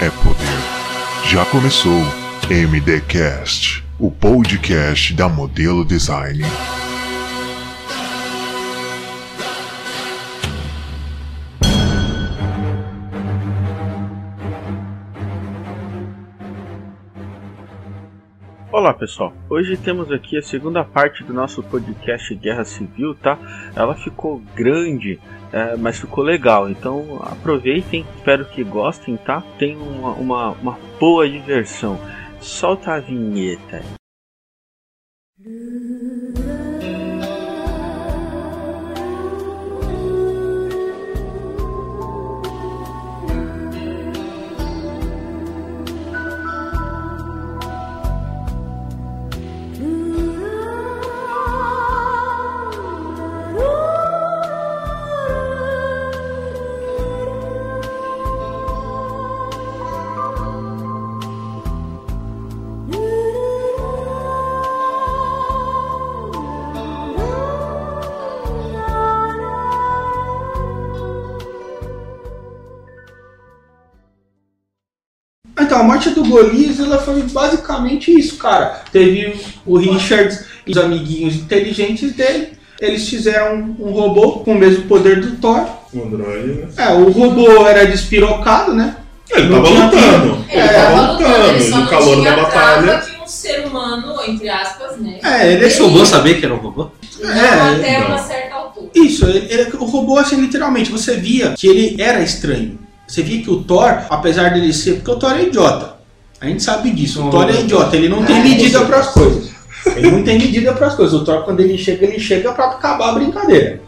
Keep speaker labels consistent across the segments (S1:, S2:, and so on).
S1: é poder. Já começou MDcast, o podcast da Modelo Design.
S2: Olá pessoal, hoje temos aqui a segunda parte do nosso podcast Guerra Civil, tá? Ela ficou grande, é, mas ficou legal, então aproveitem, espero que gostem, tá? Tem uma, uma, uma boa diversão. Solta a vinheta.
S3: Então, a morte do Golias ela foi basicamente isso, cara. Teve o Richards e os amiguinhos inteligentes dele. Eles fizeram um robô com o mesmo poder do Thor.
S4: O Android, né?
S3: É, o robô era despirocado, né?
S4: Ele
S3: Não
S4: tava
S3: tinha
S4: lutando.
S3: É,
S4: Ele tava lutando.
S5: ele só
S4: No
S5: não
S4: calor
S5: tinha
S4: da batalha.
S5: que um ser humano, entre aspas, né?
S3: É, ele
S6: Ele sobrou saber que era um robô?
S5: Não
S3: É,
S5: até
S4: não.
S5: uma certa altura.
S3: Isso, ele, ele- o robô, assim, literalmente, você via que ele era estranho. Você via que o Thor, apesar dele ser. Porque o Thor é idiota. A gente sabe disso. O. Thor é idiota, ele não tem
S5: Ah,
S3: medida para as coisas. Ele não tem medida para as coisas. O Thor, quando ele chega, ele chega para acabar a brincadeira.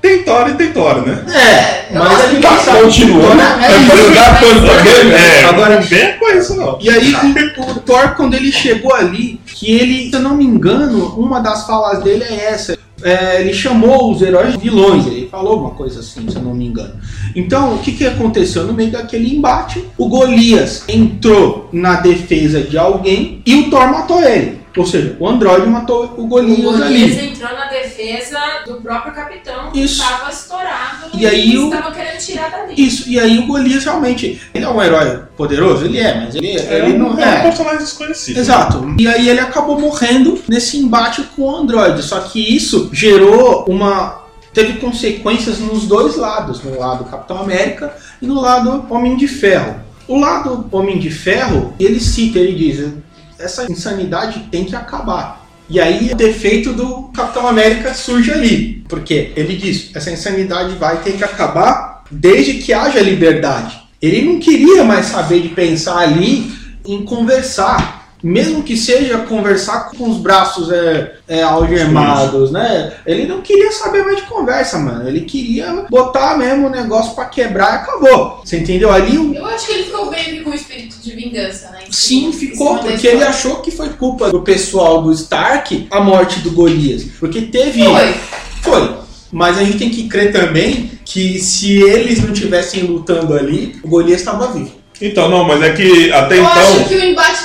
S4: Tem Thor e tem Thor, né?
S3: É,
S5: eu
S3: mas
S5: gosto
S3: a gente sabe.
S4: Continuando.
S3: É,
S4: É pra ele? É,
S3: Agora-
S4: vem com isso, não.
S3: E aí o, o Thor, quando ele chegou ali, que ele, se eu não me engano, uma das falas dele é essa. É, ele chamou os heróis de vilões, ele falou uma coisa assim, se eu não me engano. Então, o que, que aconteceu no meio daquele embate? O Golias entrou na defesa de alguém e o Thor matou ele. Ou seja, o Android matou o
S5: O
S3: Golias
S5: Golias
S3: ali.
S5: entrou na defesa do próprio capitão
S3: Isso.
S5: que estava estourado
S3: E aí o-
S5: estava querendo tirar dali.
S3: Isso, e aí o Golias realmente, ele é um herói poderoso? Ele é, mas ele,
S4: É
S3: ele
S4: um,
S3: não
S4: é um
S3: é.
S4: personagem desconhecido.
S3: Exato. E aí ele acabou morrendo nesse embate com o Android. Só que isso gerou uma. Teve consequências nos dois lados, no lado Capitão América e no lado Homem de Ferro. O lado Homem de Ferro, ele cita, ele diz, essa insanidade tem que acabar. E aí o defeito do Capitão América surge ali. Porque ele diz, essa insanidade vai ter que acabar desde que haja liberdade. Ele não queria mais saber de pensar ali em conversar. Mesmo que seja conversar com os braços é, é, algemados, né? Ele não queria saber mais de conversa, mano. Ele queria botar mesmo o negócio pra quebrar e acabou. Você entendeu? Ali o
S5: Eu acho que ele ficou bem com o espírito de vingança, né? Em
S3: Sim, ficou,
S5: da
S3: porque ele achou que foi culpa do pessoal do Stark a morte do Golias. Porque teve.
S5: Foi.
S3: Foi. Mas a gente tem que crer também que se eles não tivessem lutando ali, o Golias estava vivo.
S4: Então, não, mas é que até
S5: Eu acho
S4: então.
S5: que o embate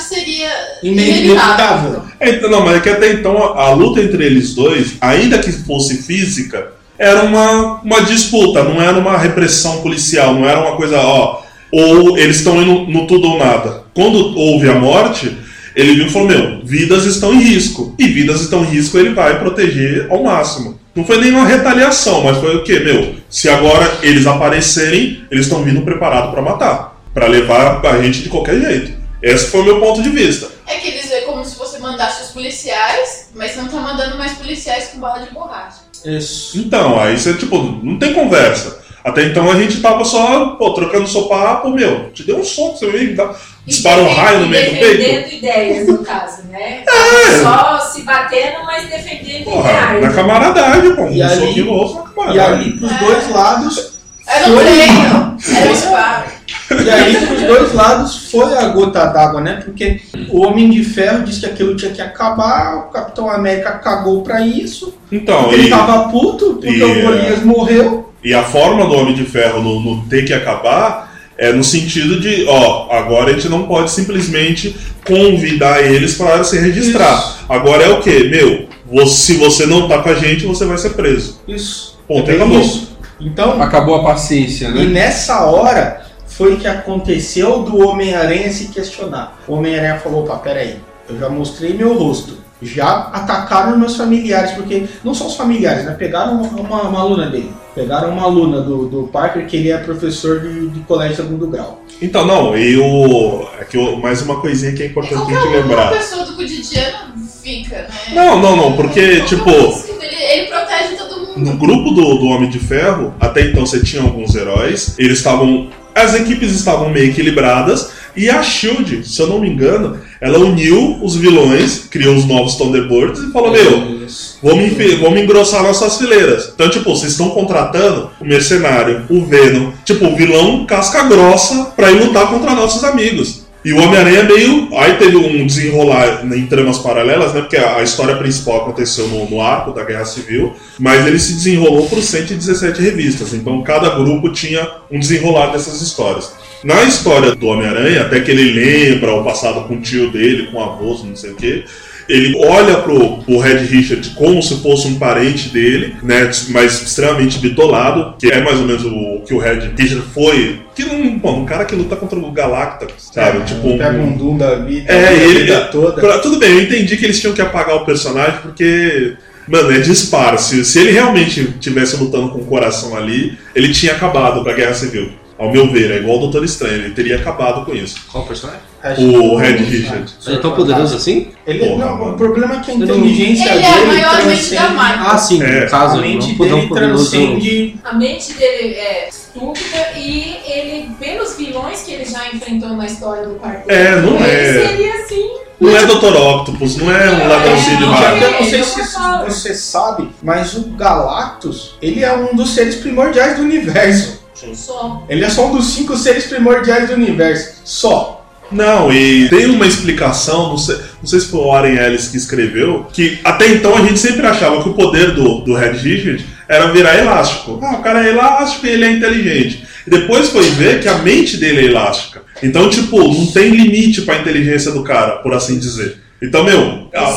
S3: Inevitável.
S4: Então, não, mas é que até então a, a luta entre eles dois, ainda que fosse física, era uma, uma disputa, não era uma repressão policial, não era uma coisa, ó. Ou eles estão indo no tudo ou nada. Quando houve a morte, ele viu e falou: Meu, vidas estão em risco. E vidas estão em risco, ele vai proteger ao máximo. Não foi nenhuma retaliação, mas foi o quê? Meu, se agora eles aparecerem, eles estão vindo preparados para matar. Para levar a gente de qualquer jeito. Esse foi o meu ponto de vista.
S5: É que eles é como se você mandasse os policiais, mas não tá mandando mais policiais com bala de borracha.
S3: Isso.
S4: Então, aí você, tipo, não tem conversa. Até então a gente tava só, pô, trocando sopapo, meu, te deu um soco, você veio, dá, dispara um
S5: E
S4: raio no meio do peito.
S5: Defendendo ideias, no caso, né?
S3: É.
S5: Só se batendo, mas defendendo
S4: Porra,
S5: ideais.
S4: na camaradagem, pô,
S3: E
S4: um
S3: ali-
S4: soquinho no osso na
S3: E
S4: camaradagem.
S3: ali pros
S5: É.
S3: dois lados.
S5: Era um treino, era um spar.
S3: E aí pros dois lados foi a gota d'água, né? Porque o Homem de Ferro disse que aquilo tinha que acabar, o Capitão América cagou pra isso.
S4: Então,
S3: ele
S4: e,
S3: tava puto porque
S4: e,
S3: o Golias morreu.
S4: e a forma do Homem de Ferro no, no ter que acabar é no sentido de, ó, agora a gente não pode simplesmente convidar eles para se registrar.
S3: Isso.
S4: Agora é o quê? Meu, você- se você não tá com a gente, você vai ser preso.
S3: Isso.
S4: Ponto,
S3: É
S4: acabou.
S3: isso. Então,
S6: Acabou a paciência,
S3: E
S6: né?
S3: nessa hora foi que aconteceu do Homem-Aranha se questionar? O Homem-Aranha falou, opa, peraí, eu já mostrei meu rosto. Já atacaram meus familiares, porque não são os familiares, né? Pegaram uma, uma, uma aluna dele. Pegaram uma aluna do, do Parker, que ele é professor de, de colégio segundo grau.
S4: Então, não, e o. É que o- mais uma coisinha que é importante a gente
S5: uma
S4: lembrar.
S5: pessoa do cotidiano fica, né?
S4: Não, não, não, porque, tipo,
S5: Ele, ele protege todo mundo.
S4: No grupo do, do Homem de Ferro, até então você tinha alguns heróis, eles estavam. As equipes estavam meio equilibradas, e a Shield, se eu não me engano, ela uniu os vilões, criou os novos Thunderbirds e falou: Meu, vamos, vamos engrossar nossas fileiras. Então, tipo, vocês estão contratando o Mercenário, o Venom, tipo, o vilão casca grossa pra ir lutar contra nossos amigos. E o Homem-Aranha meio. Aí teve um desenrolar em tramas paralelas, né? Porque a, a história principal aconteceu no, no arco da Guerra Civil, mas ele se desenrolou por 117 revistas. Então cada grupo tinha um desenrolar dessas histórias. Na história do Homem-Aranha, até que ele lembra o passado com o tio dele, com o avô, não sei o quê. Ele olha pro, pro Red Richard como se fosse um parente dele, né? Mas extremamente bitolado, que é mais ou menos o que o Red Richard foi. Que não, pô, um cara que luta contra o Galacta, sabe? tipo, um,
S3: Pega um Doom da vida,
S4: É, ele-
S3: vida toda.
S4: Pra- tudo bem, eu entendi que eles tinham que apagar o personagem porque, mano, é disparo. Se, se ele realmente tivesse lutando com o coração ali, ele tinha acabado pra Guerra Civil. Ao meu ver, é igual o Doutor Estranho, ele teria acabado com isso.
S6: Qual personagem?
S4: O Red Richard.
S6: Ele é tão poderoso assim?
S3: Ele,
S4: Porra,
S3: não,
S4: mano.
S3: o problema é que a
S6: Eu não-
S3: inteligência
S5: Ele é a
S3: dele
S5: maior mente
S3: transcende...
S5: da Marvel.
S6: Ah, sim,
S4: É.
S6: no caso,
S3: a mente
S6: não,
S3: dele transcende...
S7: A mente dele é estúpida e ele, pelos vilões que ele já enfrentou na história do quarteto,
S4: É, não
S7: ele
S4: é.
S7: seria assim.
S4: Não é Dr. Octopus, não é um ladrãozinho de
S3: que eu não sei
S7: Ele
S3: se você sabe, mas o Galactus, ele é um dos seres primordiais do universo.
S7: Só.
S3: Ele é só um dos cinco seres primordiais do universo. Só.
S4: Não, e tem uma explicação, não sei, não sei se foi o Warren Ellis que escreveu, que até então a gente sempre achava que o poder do, do Red Richard era virar elástico. Ah, o cara é elástico e ele é inteligente. E depois foi ver que a mente dele é elástica. Então, tipo, não tem limite pra inteligência do cara, por assim dizer. Então, meu. A-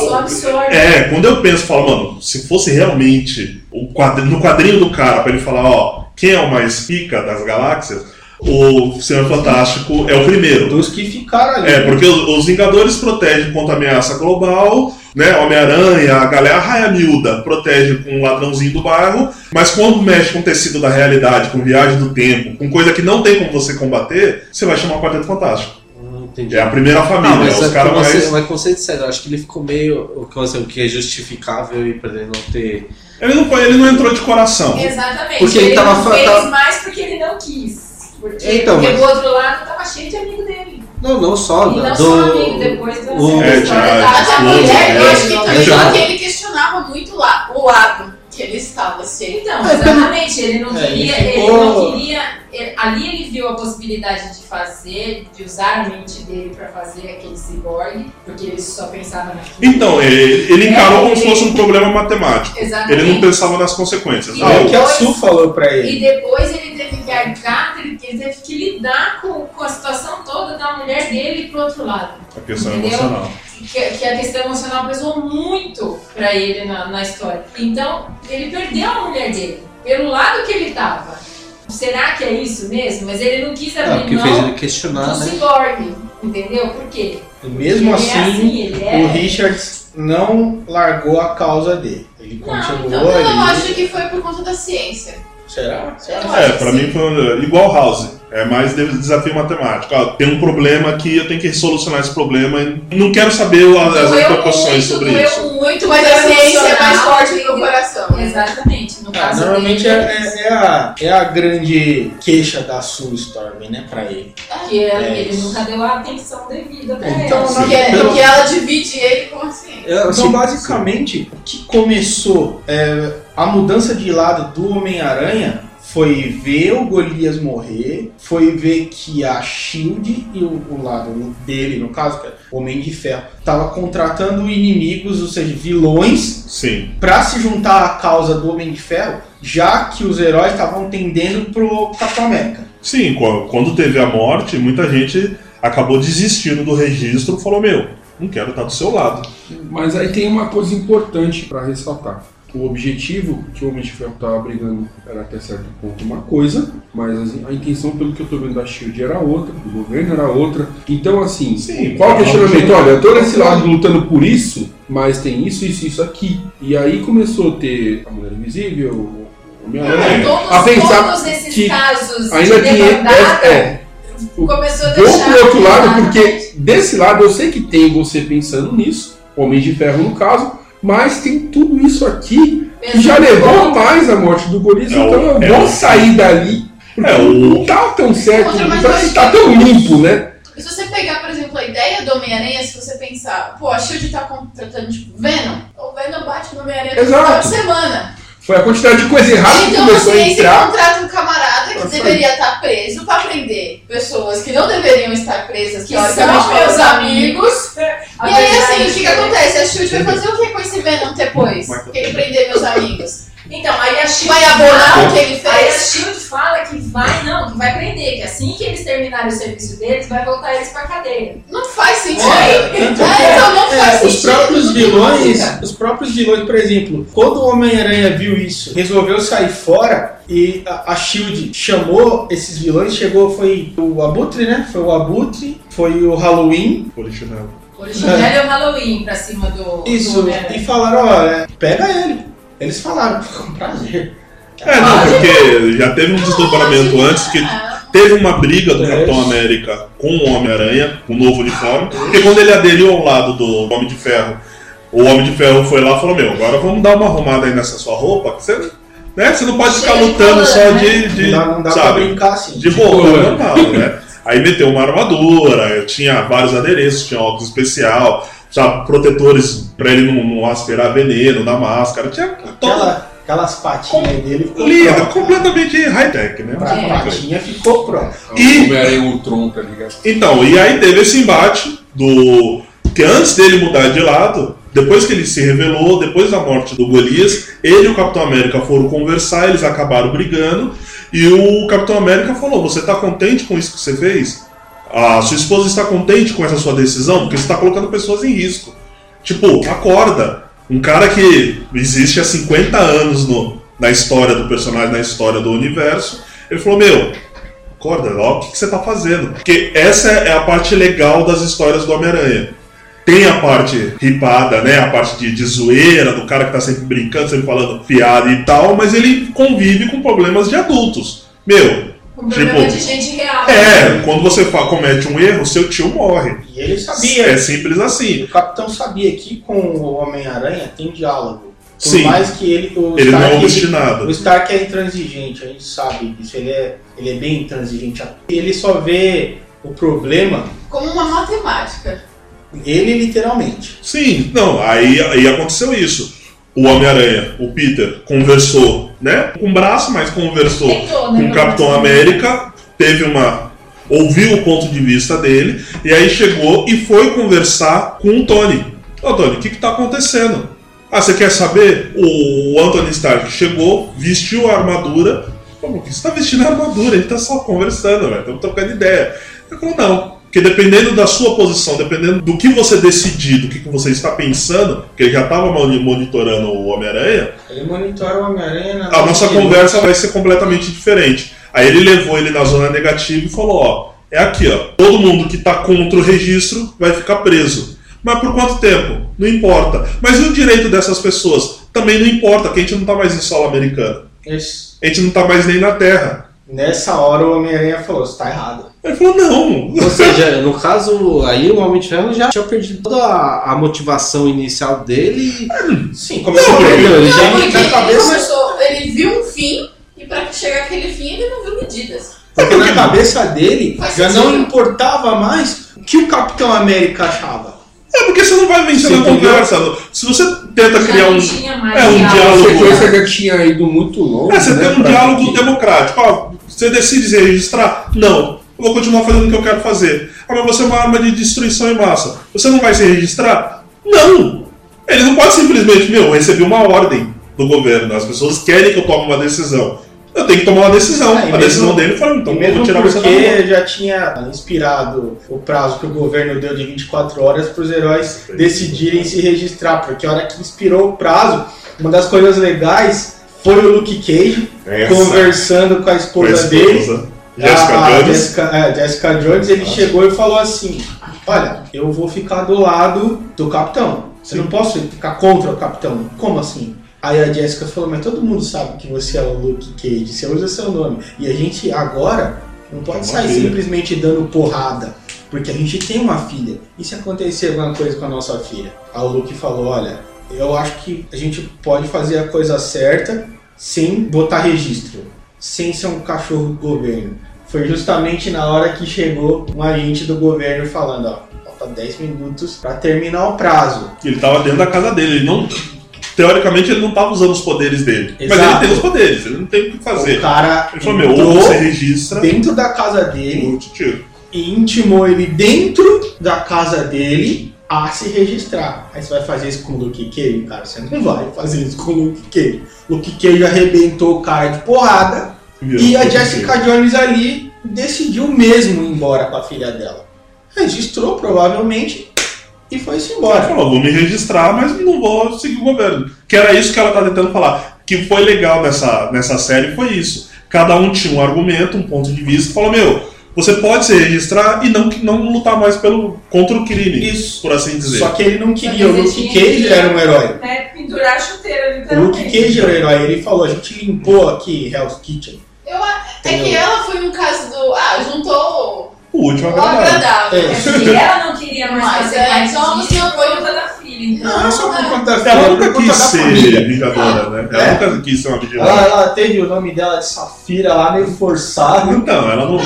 S4: é, quando eu penso, falo, mano, se fosse realmente o quadri- no quadrinho do cara, pra ele falar, ó, quem é o mais pica das galáxias, o Senhor Fantástico é o primeiro.
S3: Dos que ficaram ali.
S4: É, porque os, Vingadores protegem contra a ameaça global, né? Homem-Aranha, a galera, a Raia Miúda protege com um ladrãozinho do bairro, mas quando mexe com tecido da realidade, com viagem do tempo, com coisa que não tem como você combater, você vai chamar o Quarteto Fantástico.
S6: Não entendi.
S4: É a primeira família,
S6: Ah, mas
S4: os
S6: é
S4: caras mais.
S6: mas como você disser, eu acho que ele ficou meio. O o que é justificável e pra ele não ter.
S4: Ele não, foi, ele não entrou de coração.
S7: Exatamente.
S6: Porque ele tava
S7: não fez
S6: tava-
S7: mais porque ele não quis. Porque,
S6: Então,
S7: porque
S6: mas-
S7: do outro lado tava cheio de amigo dele.
S6: Não, não só.
S7: E não
S6: do,
S7: só amigo, depois da
S6: o-
S4: É,
S7: da-
S5: A mulher, eu
S4: né?
S5: acho que também ele questionava muito lá, o lado que ele estava assim.
S7: Então,
S3: É,
S7: exatamente, ele não
S3: É, ele
S7: queria, ele,
S3: ficou-
S7: não queria. ele- ali ele viu a possibilidade de fazer, de usar a mente dele pra fazer aquele cyborg, porque ele só pensava naquilo.
S4: Então, ele, ele encarou
S7: É,
S4: como se
S7: ele-
S4: fosse um problema matemático.
S7: Exatamente.
S4: Ele não pensava nas consequências.
S7: E
S4: Ah,
S3: É
S4: o-
S3: que a Su falou pra
S7: E
S3: ele.
S7: depois ele teve que arcar, ele teve que lidar com, com a situação toda da mulher dele pro outro lado.
S4: a questão
S7: Entendeu?
S4: emocional.
S7: Que, que a questão emocional pesou muito pra ele na, na história. Então, ele perdeu a mulher dele, pelo lado que ele tava. Será que é isso mesmo? Mas ele não quis abrir
S6: o que fez
S7: mão
S6: ele questionar,
S7: do
S6: né?
S7: cyborg, entendeu? Por quê?
S3: E mesmo
S7: ele é
S3: assim,
S7: assim, ele é...
S3: o Richards não largou a causa dele. Ele
S7: Não,
S3: continuou
S5: Então, eu acho que foi por conta da ciência.
S3: Será?
S5: Eu
S4: É,
S5: acho que
S4: pra mim foi igual House. É mais de- desafio matemático. Ó, tem um problema aqui, eu tenho que solucionar esse problema. e Não quero saber as, as
S7: Doeu
S4: repercussões
S7: muito,
S4: sobre
S7: doeu
S4: isso.
S7: muito,
S5: Mas a ciência é mais forte que o coração. né?
S7: Exatamente. No
S3: Ah,
S7: caso
S3: normalmente
S7: dele,
S3: é, é- é a, é a grande queixa da Sue Storm, né, pra ele.
S7: que
S3: É
S7: ele
S3: isso.
S7: nunca deu a atenção devida pra
S3: Então,
S7: ela.
S3: na-
S5: Porque,
S3: Pelo-
S5: porque ela divide ele com a ciência.
S6: Eu, assim,
S3: Então, basicamente, o que começou é, a mudança de lado do Homem-Aranha foi ver o Golias morrer, foi ver que a Shield e o, o lado dele, no caso, que é o Homem de Ferro, estava contratando inimigos, ou seja, vilões,
S4: Sim.
S3: para se juntar à causa do Homem de Ferro, já que os heróis estavam tendendo pro Capitão América.
S4: Sim, qu- quando teve a morte, muita gente acabou desistindo do registro e falou: Meu, não quero estar do seu lado.
S8: Mas aí tem uma coisa importante para ressaltar. O objetivo que o Homem de Ferro tava brigando era até certo ponto uma coisa, mas assim, a intenção, pelo que eu tô vendo da Shield, era outra, do governo era outra. Então, assim,
S4: Sim,
S8: qual o
S4: é
S8: questionamento? Olha, eu tô nesse lado lutando por isso, mas tem isso, isso, isso aqui. E aí começou a ter a Mulher Invisível, o Homem-Aranha,
S7: Todos,
S8: a pensar
S7: todos esses
S8: que
S7: casos
S8: ainda
S7: de
S8: tinha. É, é,
S7: começou a
S8: Vou
S7: deixar.
S8: pro outro lado, porque desse lado eu sei que tem você pensando nisso, Homem de Ferro no caso, mas tem tudo isso aqui que já
S7: Pensando
S8: levou
S7: contra.
S8: mais a morte do Golias,
S4: É o-
S8: então eu
S4: é
S8: vou
S4: o-
S8: sair dali. Porque
S4: É o-
S8: não tá tão certo, não tá, tá
S5: que-
S8: tão limpo, né?
S5: E se você pegar, por exemplo, a ideia do Homem-Aranha, se você pensar, pô, a Shield tá contratando, tipo, Venom. O Venom bate no Homem-Aranha toda semana.
S8: Foi a quantidade de coisa errada que
S5: Então
S8: começou a
S5: você, você
S8: entrar.
S5: contrata um camarada que. Deveria estar preso pra prender pessoas que não deveriam estar presas,
S7: Que
S5: teoricamente,
S7: são meus amigos.
S5: E aí, assim, o que, que acontece? A Shield vai fazer o que com esse Venom depois? Que ele prender meus amigos?
S7: Então, aí a Shield
S5: Vai abonar o que ele
S7: Aí a
S5: fez?
S7: Shield fala que vai, não, que vai prender, que assim que eles terminarem o serviço deles, vai voltar eles pra cadeia.
S5: Não faz sentido.
S3: É,
S5: É, então não faz
S3: É,
S5: sentido.
S3: os próprios vilões, os próprios vilões, por exemplo, quando o Homem-Aranha viu isso, resolveu sair fora e a, a Shield chamou esses vilões, chegou foi o Abutre, né? Foi o Abutre, foi o Halloween,
S4: Original.
S7: Original é o Halloween pra cima do.
S3: isso,
S7: do
S3: e falaram, olha, pega ele. Eles falaram, com prazer.
S4: É, não, porque já teve um desdobramento antes que teve uma briga do
S3: É.
S4: Capitão América com o Homem-Aranha, com o novo uniforme, porque quando ele aderiu ao lado do Homem de Ferro, o Homem de Ferro foi lá e falou, meu, agora vamos dar uma arrumada aí nessa sua roupa, que você, né, você não pode ficar
S5: de
S4: lutando só de, de
S3: não dá, não dá pra
S4: sabe,
S3: brincar assim.
S4: de boa, normal, né? Aí meteu uma armadura, tinha vários adereços, tinha óculos especial, sabe, protetores pra ele não, não aspirar veneno da máscara, tinha
S3: Aquela, aquelas patinhas dele ficou
S4: lindo,
S3: pronto.
S4: completamente high-tech, né?
S3: Pra
S7: É.
S3: patinha ficou pronto.
S4: E-
S8: O tá ligado?
S4: Então, e aí teve esse embate do. Que antes dele mudar de lado, depois que ele se revelou, depois da morte do Golias, ele e o Capitão América foram conversar, eles acabaram brigando, e o Capitão América falou: Você tá contente com isso que você fez? A sua esposa está contente com essa sua decisão? Porque você está colocando pessoas em risco. Tipo, acorda. Um cara que existe há 50 anos no, na história do personagem, na história do universo, ele falou: Meu, acorda, ó, o que, que você tá fazendo? Porque essa é a parte legal das histórias do Homem-Aranha. Tem a parte ripada, né? A parte de, de zoeira, do cara que tá sempre brincando, sempre falando piada e tal, mas ele convive com problemas de adultos. Meu,
S7: Um problema
S4: Tipo,
S7: de gente real.
S4: é, quando você comete um erro, seu tio morre.
S3: E ele sabia.
S4: É simples assim.
S3: O Capitão sabia que com o Homem-Aranha tem diálogo. Por
S4: Sim.
S3: mais que ele. O
S4: Ele não é
S3: Stark,
S4: obstinado.
S3: O Stark é intransigente, a gente sabe disso. Ele é, ele é bem intransigente. Ele só vê o problema,
S5: Como uma matemática.
S3: Ele literalmente.
S4: Sim, não, aí, aí aconteceu isso. O Homem-Aranha, o Peter, conversou, né? Com o braço, mas conversou
S7: Tentou, né,
S4: com o Capitão América, teve uma. ouviu o ponto de vista dele, e aí chegou e foi conversar com o Tony. Ô Tony, o que, que tá acontecendo? Ah, você quer saber? O Anthony Stark chegou, vestiu a armadura. Como que você tá vestindo a armadura? Ele tá só conversando, velho. Estamos trocando ideia. Ele falou, não. Porque dependendo da sua posição, dependendo do que você decidir, do que que você está pensando, porque ele já estava monitorando o Homem-Aranha,
S3: Ele monitora o Homem-Aranha
S4: a nossa conversa vai ser completamente diferente. Aí ele levou ele na zona negativa e falou: ó, é aqui, ó. Todo mundo que tá contra o registro vai ficar preso. Mas por quanto tempo? Não importa. Mas e o direito dessas pessoas? Também não importa, que a gente não tá mais em solo americano.
S3: Esse-
S4: A gente não tá mais nem na Terra.
S3: Nessa hora o Homem-Aranha falou: você tá errado.
S4: Ele falou: não.
S6: Ou seja, no caso, aí o Homem de Ferro já tinha perdido toda a, a motivação inicial dele.
S3: Sim, começou
S4: Não,
S3: a perder. Ele
S5: Não,
S3: já na
S5: ele
S3: cabeça.
S5: começou, ele viu um fim, e pra chegar àquele fim ele não viu medidas.
S3: Porque na cabeça dele
S5: Faz
S3: já
S5: sentido.
S3: não importava mais o que o Capitão América achava.
S4: É porque você não vai vencer
S3: Você
S4: na
S3: entendeu?
S4: conversa. Se você tenta
S7: Já
S4: criar
S7: não
S4: um.
S7: tinha mais
S4: é, um
S7: diálogo.
S8: A
S4: diálogo.
S8: sequência já tinha ido muito longe.
S4: É, você
S8: né,
S4: tem um diálogo democrático. Ó, você decide se registrar? Não. Eu vou continuar fazendo o que eu quero fazer. Ah, mas você é uma arma de destruição em massa. Você não vai se registrar? Não! Ele não pode simplesmente, meu, eu recebi uma ordem do governo. As pessoas querem que eu tome uma decisão. Eu tenho que tomar uma decisão.
S3: E
S4: a decisão
S3: mesmo-
S4: dele foi, então eu vou
S3: mesmo
S4: tirar você da
S3: porque já tinha inspirado o prazo que o governo deu de 24 horas para os heróis decidirem se registrar, porque a hora que inspirou o prazo, Uma das coisas legais foi o Luke Cage
S4: Essa.
S3: conversando com a
S4: Com a
S3: esposa dele.
S4: Jessica
S3: a, a
S4: Jones.
S3: Jessica, é, Jessica Jones, ele chegou e falou assim: Olha, eu vou ficar do lado do capitão. Eu não posso ficar contra o capitão. Como assim? Aí a Jessica falou: Mas todo mundo sabe que você é o Luke Cage, você usa seu nome. E a gente agora não pode
S4: uma
S3: sair
S4: filha.
S3: simplesmente dando porrada. Porque a gente tem uma filha. E se acontecer alguma coisa com a nossa filha? O Luke falou: Olha, eu acho que a gente pode fazer a coisa certa sem botar registro, sem ser um cachorro do governo. Foi justamente na hora que chegou um agente do governo falando: Ó, falta 10 minutos para terminar o prazo.
S4: Ele tava dentro da casa dele. Ele não. Teoricamente ele não tava usando os poderes dele. Mas
S3: Exato.
S4: ele tem os poderes, ele não tem o que fazer.
S3: O cara
S4: Ele falou, meu, ou você registra,
S3: dentro da casa dele e intimou ele dentro da casa dele a se registrar. Aí você vai fazer isso com o Luke Cage, cara? Você não vai fazer isso com o Luke Cage. Luke Cage arrebentou o cara de porrada
S4: Virou
S3: e a Jessica
S4: Cage.
S3: Jones ali decidiu mesmo ir embora com a filha dela. Registrou provavelmente e foi-se
S4: Ela
S3: embora.
S4: falou, vou me registrar, mas não vou seguir o governo. Que era isso que ela tá tentando falar. Que foi legal nessa, nessa série foi isso. Cada um tinha um argumento, um ponto de vista, falou, meu, você pode se registrar e não, não lutar mais pelo, contra o crime,
S3: Isso.
S4: por assim dizer.
S3: Só que ele não queria, o Luke Cage era um herói.
S7: Né, pendurar a chuteira,
S3: O
S7: literalmente.
S3: Luke Cage era o herói. Ele falou, a gente limpou aqui Hell's Kitchen.
S5: Eu, é que ela foi um caso do. Ah, juntou
S4: O último
S5: o
S4: agradável.
S5: agradável.
S3: É.
S7: E ela não queria mais
S5: Mas,
S7: fazer
S5: é,
S7: parte
S5: então
S7: disso
S5: você
S7: por
S5: foi-
S7: conta da. Então,
S3: Não, é só por conta da filha,
S4: Ela nunca quis ser vingadora, né? Ela
S3: É.
S4: nunca quis ser uma
S3: Ela,
S4: vigilante.
S3: ela teve o nome dela de Safira lá meio forçado.
S4: Então, ela não, não,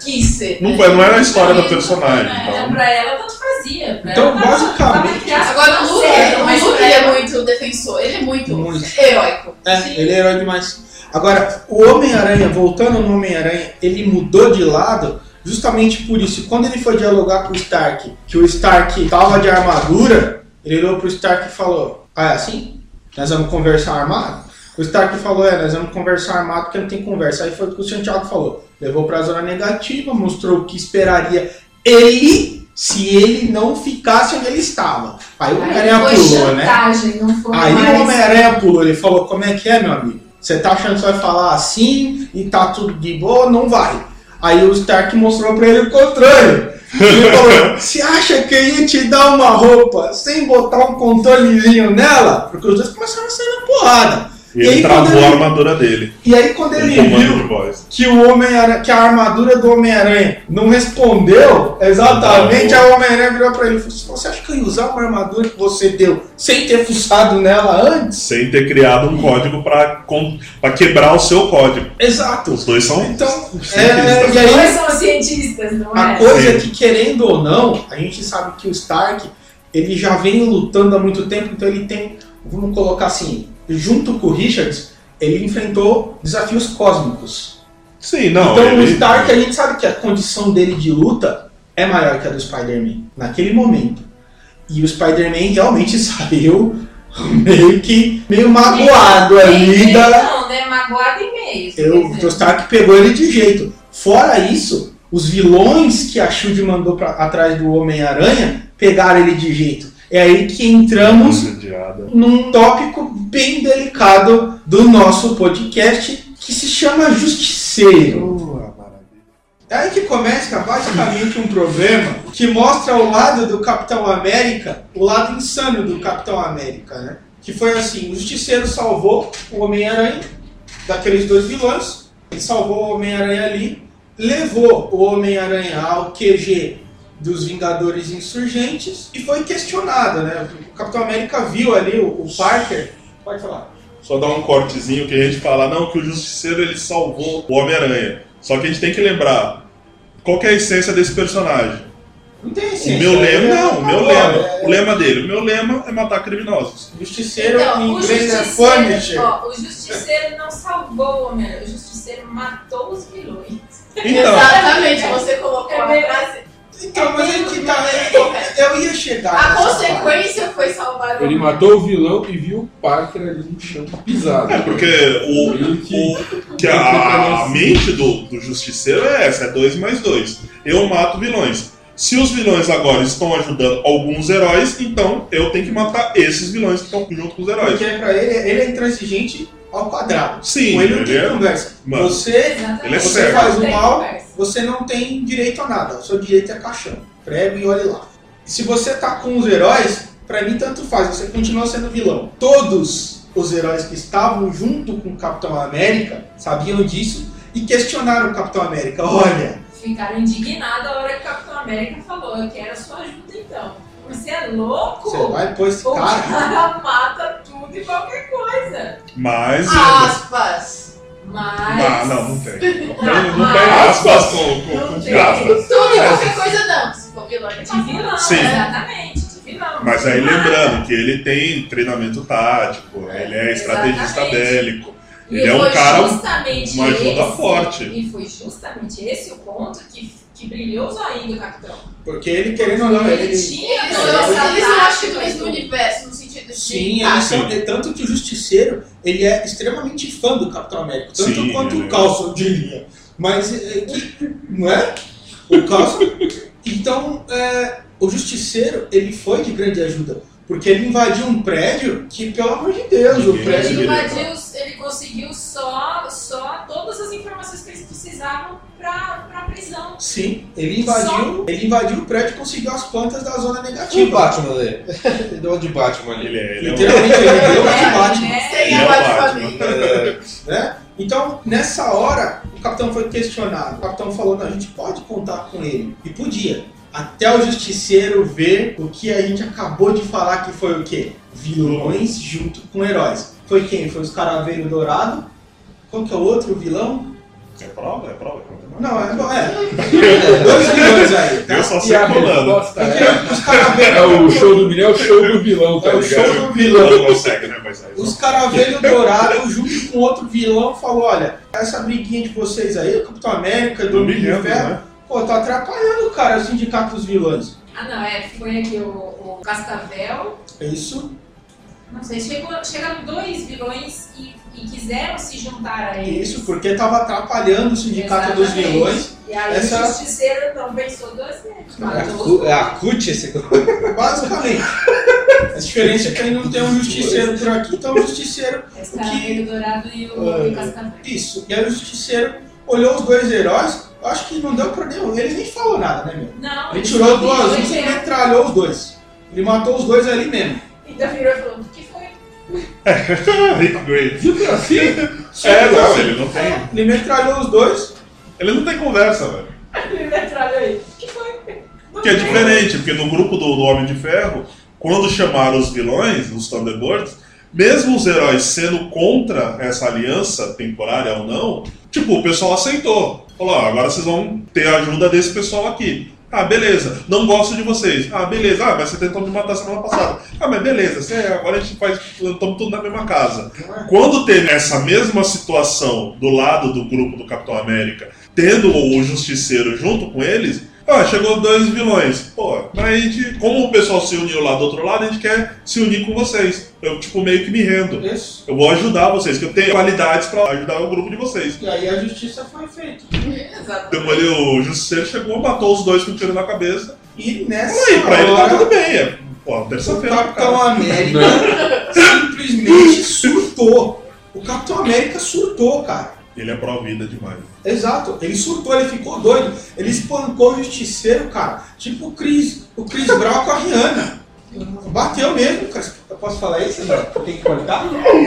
S5: quis ser.
S4: não, foi- não era a história da personagem.
S7: então, pra ela, tanto fazia. Pra
S3: Então,
S7: ela,
S3: basicamente-
S5: Agora o Luke,
S7: mas
S5: o Luke é
S7: ela-
S5: muito defensor, ele é muito,
S3: Muito.
S5: heróico.
S3: É, ele é herói demais. Agora, o Homem-Aranha, voltando no Homem-Aranha, ele mudou de lado justamente por isso. Quando ele foi dialogar com o Stark, que o Stark tava de armadura, ele olhou pro Stark e falou: Ah, é assim? Nós vamos conversar armado? O Stark falou: É, nós vamos conversar armado porque não tem conversa. Aí foi o que o Santiago falou: levou pra zona negativa, mostrou o que esperaria ele se ele não ficasse onde ele estava. Aí o Homem-Aranha pulou, né?
S7: chantagem, não foi
S3: Aí
S7: mais...
S3: o Homem-Aranha pulou, ele falou, como é que é, meu amigo? Você tá achando que você vai falar assim e tá tudo de boa? Não vai. Aí o Stark mostrou pra ele o contrário. Ele falou, você acha que eu ia te dar uma roupa sem botar um controlezinho nela? Porque os dois começaram a sair na porrada.
S4: E ele
S3: aí,
S4: travou
S3: quando ele-
S4: a armadura dele.
S3: E aí quando ele viu que o Homem-Aranha, que a armadura do Homem-Aranha não respondeu exatamente, o Homem-Aranha virou pra ele e falou assim, você acha que eu ia usar uma armadura que você deu sem ter fuçado nela antes?
S4: Sem ter criado um código pra, com- pra quebrar o seu código.
S3: Exato.
S4: Os dois são.
S3: Então,
S4: cientistas.
S3: é, e
S7: Os
S3: aí,
S7: dois são cientistas, não
S3: a
S7: é?
S3: coisa é que, querendo ou não, a gente sabe que o Stark, ele já vem lutando há muito tempo, então ele tem, vamos colocar assim, junto com o Richards, ele enfrentou desafios cósmicos.
S4: Sim, não.
S3: então o
S4: ele-
S3: Stark, a gente sabe que a condição dele de luta é maior que a do Spider-Man, naquele momento. E o Spider-Man realmente saiu meio que, meio magoado ali
S7: Meio,
S3: da,
S7: Não, né? Magoado e meio.
S3: Eu, o Stark pegou ele de jeito. Fora isso, os vilões que a Shield mandou pra, atrás do Homem-Aranha pegaram ele de jeito. É aí que entramos num tópico bem delicado do nosso podcast que se chama Justiceiro. É aí que começa basicamente um problema que mostra o lado do Capitão América, o lado insano do Capitão América, né? Que foi assim, o Justiceiro salvou o Homem-Aranha daqueles dois vilões, ele salvou o Homem-Aranha ali, levou o Homem-Aranha ao QG dos Vingadores Insurgentes e foi questionado, né? O Capitão América viu ali o, o Parker, pode falar.
S4: Só dar um cortezinho que a gente fala, não, que o Justiceiro ele salvou o Homem-Aranha. Só que a gente tem que lembrar qual que é a essência desse personagem.
S3: Não tem
S4: O
S3: essência,
S4: meu lema,
S3: ele é
S4: não, o meu lema.
S3: é-
S4: O lema dele, o meu lema é matar criminosos.
S3: Justiceiro
S7: Então,
S3: em
S7: o
S3: inglês é
S7: justiceiro,
S3: Punisher.
S7: ó, o justiceiro não salvou o Homem-Aranha, o justiceiro matou os vilões.
S4: Então,
S5: Exatamente, você colocou
S7: É
S5: a frase.
S3: Então, mas é que tá,
S5: É.
S3: eu ia chegar.
S5: A
S3: nessa
S5: consequência foi salvar o
S8: Ele matou o vilão e viu o Parker ali no chão pisado.
S4: é porque o,
S8: Ele que-
S4: o- que a, a mente do, do Justiceiro é essa, é 2 mais 2. Eu mato vilões. Se os vilões agora estão ajudando alguns heróis, então eu tenho que matar esses vilões que estão junto com os heróis.
S3: Porque pra ele, ele é intransigente ao quadrado.
S4: Sim,
S3: Com ele não
S4: ele
S3: tem
S4: é-
S3: conversa.
S4: Mano,
S3: Você.
S4: Ele é
S3: você
S4: certo.
S3: faz o mal,
S7: conversa.
S3: Você não tem direito a nada. O seu direito é caixão. Prego e olhe lá. Se você tá com os heróis, pra mim tanto faz. Você continua sendo vilão. Todos os heróis que estavam junto com o Capitão América sabiam disso e questionaram o Capitão América. Olha,
S7: Ficaram indignados a hora que o Capitão América falou: Eu quero a sua ajuda então. Você é louco?
S3: você vai pôr esse
S7: O
S3: cara.
S7: cara mata tudo e qualquer coisa.
S4: Mas.
S5: Aspas.
S7: Mas.
S4: Ah, não, não tem. Não tem, não
S7: Mas-
S4: tem aspas com, com,
S7: Não
S4: com
S7: tem.
S5: Tudo e qualquer coisa não. Se for vilão, ele
S7: De vilão,
S4: Sim.
S7: exatamente. De vilão.
S4: Mas aí
S7: Mas-
S4: lembrando que ele tem treinamento tático, ele é estrategista
S7: Exatamente.
S4: bélico.
S7: E
S4: Ele é um cara, uma ajuda
S7: esse-
S4: forte.
S7: E foi justamente esse o ponto que, que brilhou do capitão.
S3: Porque ele, querendo ou não, ele.
S7: Ele tinha
S5: Eles são,
S7: essa
S5: que do universo, no sentido de.
S3: Sim, eles são, é tanto que o Justiceiro ele é extremamente fã do Capitão América, tanto
S4: Sim,
S3: quanto
S4: ele
S3: o
S4: é.
S3: Calço, eu diria. Mas é que, não é? O Calço. Então, é, o Justiceiro ele foi de grande ajuda, porque ele invadiu um prédio que, pelo amor de Deus, o
S4: Ninguém
S3: prédio.
S7: Ele invadiu, ele conseguiu só, só todas as informações que eles precisavam pra, pra prisão.
S3: Sim, ele invadiu, ele invadiu o prédio e conseguiu as plantas da zona
S6: E o
S3: negativa.
S6: Batman ali? Ele deu de Batman ali.
S4: Ele é, ele é um-
S3: Literalmente, ele deu de Batman.
S7: né?
S4: Ele é o Batman.
S5: família.
S6: É,
S3: né? Então, nessa hora, o capitão foi questionado. O capitão falou: não, a gente pode contar com ele. E podia. Até o justiceiro ver o que a gente acabou de falar que foi o quê? Vilões junto com heróis. Foi quem? Foi os Caraveiro Dourado? Qual que é o outro vilão?
S4: É prova? É prova?
S3: Não, é. Não, é. Dois vilões aí, tá?
S4: Eu só
S8: E
S4: sei
S8: a
S4: colando.
S8: resposta é, é o show do milhão, é o show do vilão, tá
S3: É o
S8: ligado?
S3: show do vilão.
S4: Não consegue, né? Mas aí
S3: Os Caravelho Dourado, junto com outro vilão, falou: olha, essa briguinha de vocês aí, o Capitão América, do
S4: do milhão,
S3: Ferro,
S4: né?
S3: pô, tá atrapalhando, cara, o sindicato dos vilões.
S7: Ah, não, é. Foi aqui o, o Cascavel.
S3: É isso?
S7: Não sei, chegou, chegaram dois vilões e, e quiseram se juntar a eles.
S3: Isso, porque tava atrapalhando o sindicato dos
S7: Exatamente.
S3: vilões.
S7: E aí
S3: Essa-
S7: o justiceiro não pensou duas vezes.
S6: é, a é CUT esse
S3: Basicamente. A diferença é que aí não tem um justiceiro por aqui, então o justiceiro.
S7: Esse Caraveiro Dourado e o, e o Cascavel.
S3: Isso. E aí o justiceiro olhou os dois heróis, acho que não deu pra nenhum. Ele nem falou nada, né, meu?
S7: Não,
S3: Ele
S7: ele
S3: tirou duas e metralhou os dois. Ele matou os dois ali mesmo.
S7: Ainda virou e falou: o que foi?
S4: Rick Grave.
S3: Assim?
S4: É, não, ele não tem.
S3: Ele metralhou os dois.
S4: Ele não tem conversa, velho.
S7: Ele metralhou aí. O que foi? Não
S4: Que é
S7: tem.
S4: diferente, porque no grupo do, do Homem de Ferro, quando chamaram os vilões, os Thunderbirds, mesmo os heróis sendo contra essa aliança, temporária ou não, tipo, o pessoal aceitou. Falou, ó, agora vocês vão ter a ajuda desse pessoal aqui. Ah, beleza. Não gosto de vocês. Ah, beleza. Ah, mas você tentou me matar semana passada. Ah, mas beleza. Você, agora a gente faz. Estamos tudo na mesma casa. Quando teve essa mesma situação do lado do grupo do Capitão América, tendo o Justiceiro junto com eles, ah, chegou dois vilões. Pô, mas a gente, como o pessoal se uniu lá do outro lado, a gente quer se unir com vocês. Eu, tipo, meio que me rendo.
S3: Isso.
S4: Eu vou ajudar vocês, que eu tenho qualidades pra ajudar o grupo de vocês.
S3: E aí a justiça foi feita.
S5: Exatamente.
S4: Depois ele, o Justiceiro chegou, matou os dois com um tiro na cabeça.
S3: E nessa
S4: aí, pra ele tá
S3: hora,
S4: tudo bem. É, pô,
S3: o
S4: terça-feira.
S3: Capitão
S4: cara.
S3: América simplesmente surtou. O Capitão América surtou, cara.
S4: Ele é pró-vida demais.
S3: Exato, ele surtou, ele ficou doido. Ele espancou o justiceiro, cara. Tipo o Chris, o Chris Brown com a Rihanna. Bateu mesmo, cara. Eu posso falar isso? Não? Tem que cortar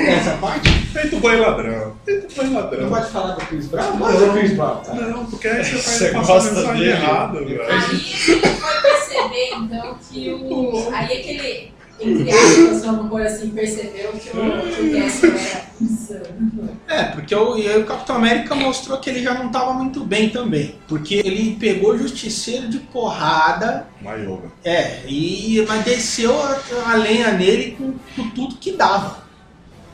S3: essa parte?
S4: Feito boi ladrão. Feito boi
S3: Não
S4: ladrão.
S3: pode falar do Chris Brown? Mas é o Chris Brown, tá?
S4: Não, porque aí você
S6: Você gosta
S4: mensagem
S6: dele.
S4: errada, velho.
S7: Aí a gente vai perceber, então, que o. Aí aquele. Entre aspas, vamos pôr assim, percebeu que o, que o Cassie era insano.
S3: É, porque o, e aí o Capitão América mostrou que ele já não tava muito bem também. Porque ele pegou o justiceiro de porrada,
S4: Maioga.
S3: é, e mas desceu a, a lenha nele com, com tudo que dava.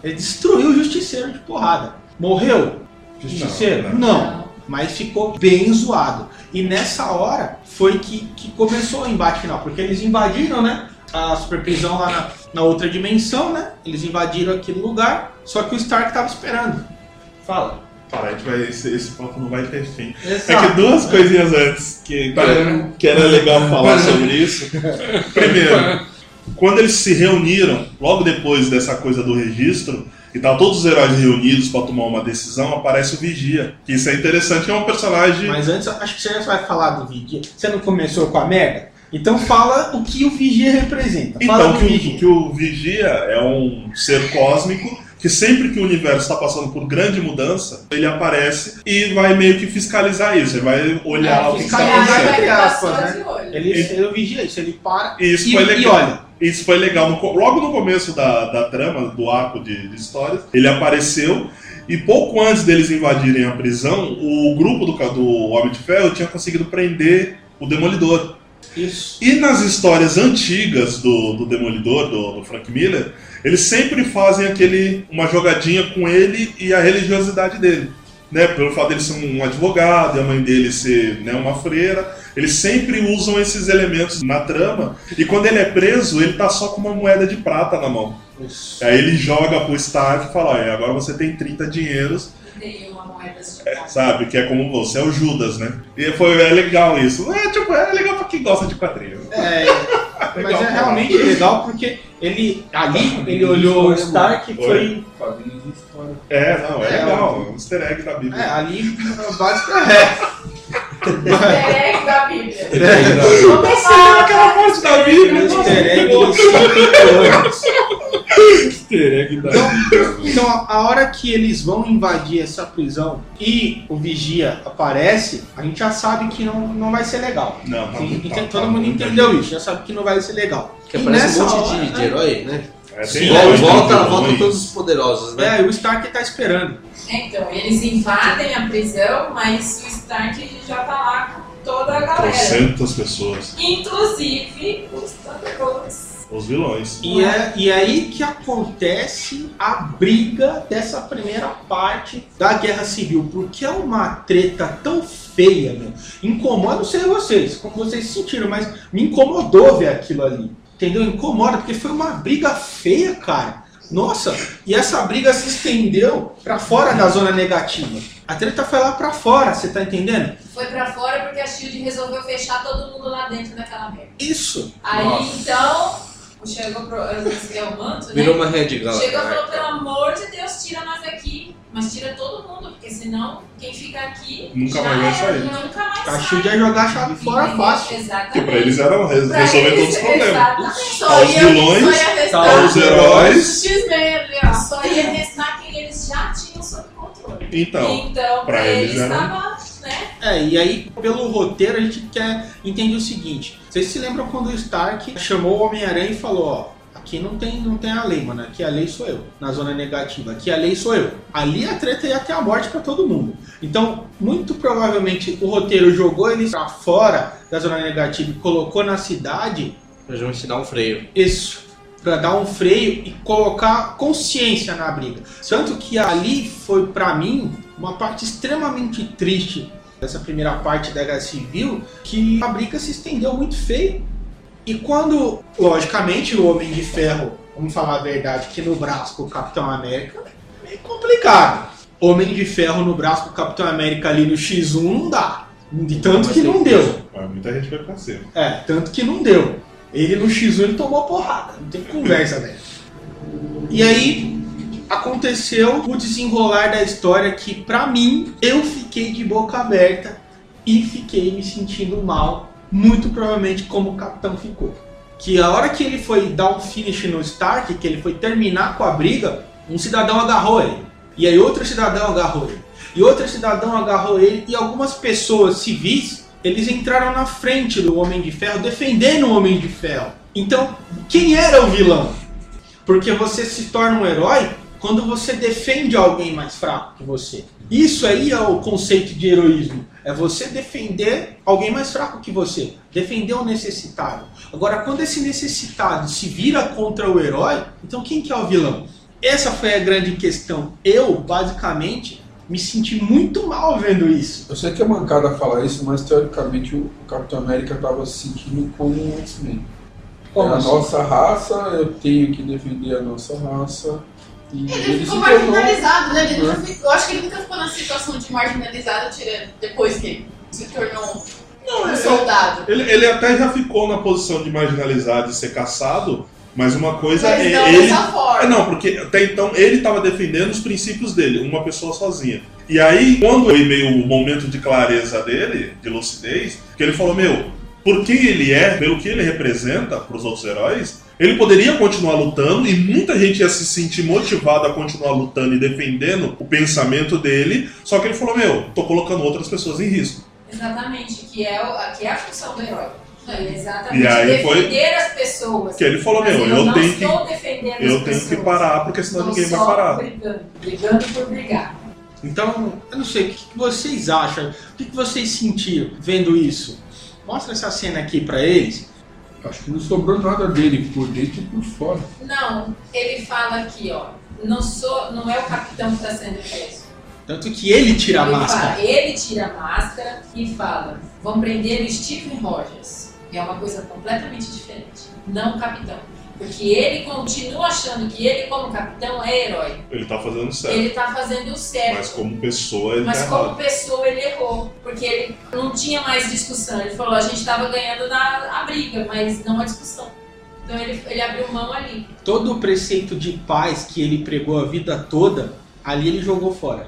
S3: Ele destruiu o justiceiro de porrada. Morreu? Justiceiro?
S4: Não,
S3: Não. Mas ficou bem zoado. E nessa hora foi que, que começou o embate final, porque eles invadiram, né? A superprisão lá na, na outra dimensão, né? Eles invadiram aquele lugar, só que o Stark tava esperando. Fala.
S4: Cara, a gente vai, esse, esse papo não vai ter fim. É
S3: Exato.
S4: que duas coisinhas antes que, que, era, que era legal falar sobre isso. Primeiro, quando eles se reuniram, logo depois dessa coisa do registro, e tá todos os heróis reunidos pra tomar uma decisão, aparece o Vigia. Que isso é interessante, que é um personagem.
S3: Mas antes, acho que você já vai falar do Vigia. Você não começou com a Mega? Então fala o que o Vigia representa. Fala
S4: Então, que o,
S3: Vigia.
S4: que o Vigia é um ser cósmico que sempre que o universo está passando por grande mudança, ele aparece e vai meio que fiscalizar isso. Ele vai olhar o que está
S3: fiscalizar
S4: acontecendo.
S3: entre aspas, né?
S5: olho.
S3: Ele, ele vigia isso, ele para
S4: E isso
S3: e,
S4: foi
S3: e
S4: legal.
S3: olha.
S4: Isso foi legal. No logo no começo da, da trama, do arco de, de histórias, ele apareceu. E pouco antes deles invadirem a prisão, o grupo do, do Homem de Ferro tinha conseguido prender o Demolidor.
S3: Isso.
S4: E nas histórias antigas do, do Demolidor, do, do Frank Miller, eles sempre fazem aquele uma jogadinha com ele e a religiosidade dele. Né? Pelo fato dele ser um advogado e a mãe dele ser né, uma freira. Eles sempre usam esses elementos na trama. E quando ele é preso, ele tá só com uma moeda de prata na mão.
S3: isso.
S4: Aí ele joga pro Stark e fala: "Olha, agora você tem 30 dinheiros,
S7: Dei uma moeda de
S4: sabe? Que é como você, é o Judas, né? E foi é legal isso. É, tipo, é legal pra quem gosta de quadrinhos.
S3: É, mas é realmente legal porque ele ali ele olhou o Stark e foi.
S4: É, não, é,
S3: É,
S4: legal. Um easter egg da Bíblia.
S3: É, ali basicamente.
S5: É da Bíblia.
S3: É.
S5: Vamos falar
S4: aquela parte da Bíblia.
S3: Easter egg dos 50 anos.
S8: Easter egg da
S3: Então, a hora que eles vão invadir essa prisão e o vigia aparece, a gente já sabe que não, não vai ser legal.
S4: Não,
S3: Sim, então,
S4: tá,
S3: todo mundo entendeu isso, já sabe que não vai ser legal.
S6: Que
S3: E
S6: aparece um
S3: nessa
S6: monte
S3: hora,
S6: de, de
S3: né?
S6: herói, né?
S4: É,
S3: Sim,
S4: tem
S3: é,
S6: Volta, volta, todos os poderosos, né?
S3: É, e o Stark tá esperando.
S7: Então, eles invadem a prisão, mas o Stark já tá lá com toda a galera.
S4: Trocentas pessoas.
S7: Inclusive os Thunderbolts.
S4: Os vilões.
S3: E é, e é aí que acontece a briga dessa primeira parte da Guerra Civil, porque é uma treta tão feia, meu. Incomoda, não sei vocês, como vocês se sentiram, mas me incomodou ver aquilo ali. Entendeu? Incomoda, porque foi uma briga feia, cara. Nossa, e essa briga se estendeu pra fora da zona negativa. A treta foi lá pra fora, você tá entendendo?
S7: Foi pra fora porque a Shield resolveu fechar todo mundo lá dentro daquela merda.
S3: Isso.
S7: Aí
S8: Nossa.
S7: então, chegou pro. Não sei, é o manto, né?
S6: Virou uma Red Gala.
S7: Chegou e falou, pelo amor de Deus, tira nós daqui. Mas tira todo mundo, porque senão quem fica aqui
S4: Nunca
S7: já
S4: mais vai
S7: era,
S4: sair.
S7: Nunca mais
S3: ia jogar a chave fora fácil.
S7: Exatamente.
S4: Que pra eles era
S7: Pra
S4: resolver
S7: eles,
S4: todos os problemas.
S7: Só
S4: os
S7: ia,
S4: vilões,
S7: só ia restar.
S3: tá
S4: os heróis.
S7: Só ia restar quem eles já tinham sob controle.
S4: Então,
S7: então
S4: pra
S7: pra
S4: eles
S7: eles
S4: era-
S7: tava?
S3: É, e aí, pelo roteiro, a gente quer entender o seguinte. Vocês se lembram quando o Stark chamou o Homem-Aranha e falou, ó, aqui não tem, não tem a lei, mano. Aqui a lei sou eu. Na zona negativa. Aqui a lei sou eu. Ali a treta ia ter a morte pra todo mundo. Então, muito provavelmente, o roteiro jogou eles pra fora da zona negativa e colocou na cidade
S6: Nós vamos te dar um freio.
S3: isso. Pra dar um freio e colocar consciência na briga. Tanto que ali foi, pra mim, uma parte extremamente triste dessa primeira parte da Guerra Civil, que a briga se estendeu muito feio. E quando, logicamente, o Homem de Ferro, vamos falar a verdade, que no braço com o Capitão América é meio complicado. Homem de Ferro no braço com o Capitão América ali no X1 não dá. De tanto que não deu.
S4: muita gente vai pra cima.
S3: É, tanto que não deu. Ele no X1 ele tomou porrada, não tem conversa, velho. E aí aconteceu o desenrolar da história que, pra mim, eu fiquei de boca aberta e fiquei me sentindo mal, muito provavelmente como o capitão ficou. Que a hora que ele foi dar um finish no Stark, que ele foi terminar com a briga, um cidadão agarrou ele. E aí outro cidadão agarrou ele. E outro cidadão agarrou ele e algumas pessoas civis, eles entraram na frente do Homem de Ferro, defendendo o Homem de Ferro. Então, quem era o vilão? Porque você se torna um herói quando você defende alguém mais fraco que você. Isso aí é o conceito de heroísmo. É você defender alguém mais fraco que você. Defender o necessitado. Agora, quando esse necessitado se vira contra o herói, então quem que é o vilão? Essa foi a grande questão. Eu, basicamente, me senti muito mal vendo isso.
S8: Eu sei que é mancada falar isso, mas teoricamente o Capitão América estava se sentindo como um X-Men. É a
S3: assim?
S8: nossa raça, eu tenho que defender a nossa raça. E
S5: Ele ficou marginalizado, né? Ele nunca
S8: É.
S5: ficou- eu acho que ele nunca ficou na situação de marginalizado tirando depois que se tornou um soldado.
S4: Ele, ele até já ficou na posição de marginalizado e ser caçado, mas uma coisa
S5: Mas
S4: é
S5: não
S4: ele.
S5: dessa forma.
S4: É, não, porque até então ele estava defendendo os princípios dele, uma pessoa sozinha. E aí, quando foi meio o momento de clareza dele, de lucidez, que ele falou: Meu, por quem ele é, pelo que ele representa para os outros heróis, ele poderia continuar lutando e muita gente ia se sentir motivada a continuar lutando e defendendo o pensamento dele. Só que ele falou: Meu, tô colocando outras pessoas em risco.
S7: Exatamente, que é, o- que é a função do herói. É exatamente
S4: E aí foi-
S7: defender as pessoas.
S4: Que ele falou: Meu,
S7: eu,
S4: eu
S7: não
S4: tenho que.
S7: estou defendendo as
S4: Eu tenho
S7: pessoas.
S4: que parar, porque senão
S7: Não
S4: ninguém vai
S7: só
S4: parar.
S7: brigando, brigando por brigar.
S3: Então, eu não sei, o que vocês acham? O que que vocês sentiram vendo isso? Mostra essa cena aqui pra eles.
S8: Acho que não sobrou nada dele por dentro e por fora.
S7: Não, ele fala aqui, ó. Não, sou, não é o capitão que está sendo preso.
S3: Tanto que ele tira a
S7: ele
S3: máscara.
S7: Fala, ele tira a máscara e fala: vão prender o Stephen Rogers. É uma coisa completamente diferente. Não o capitão. Porque ele continua achando que ele, como capitão, é herói.
S4: Ele tá fazendo certo.
S7: Ele tá fazendo o certo.
S4: Mas como pessoa, ele
S7: Mas
S4: tá
S7: como
S4: errado.
S7: pessoa ele errou, porque ele não tinha mais discussão. Ele falou, a gente estava ganhando na a briga, mas não a discussão. Então ele, ele abriu mão ali.
S3: Todo o preceito de paz que ele pregou a vida toda, ali ele jogou fora.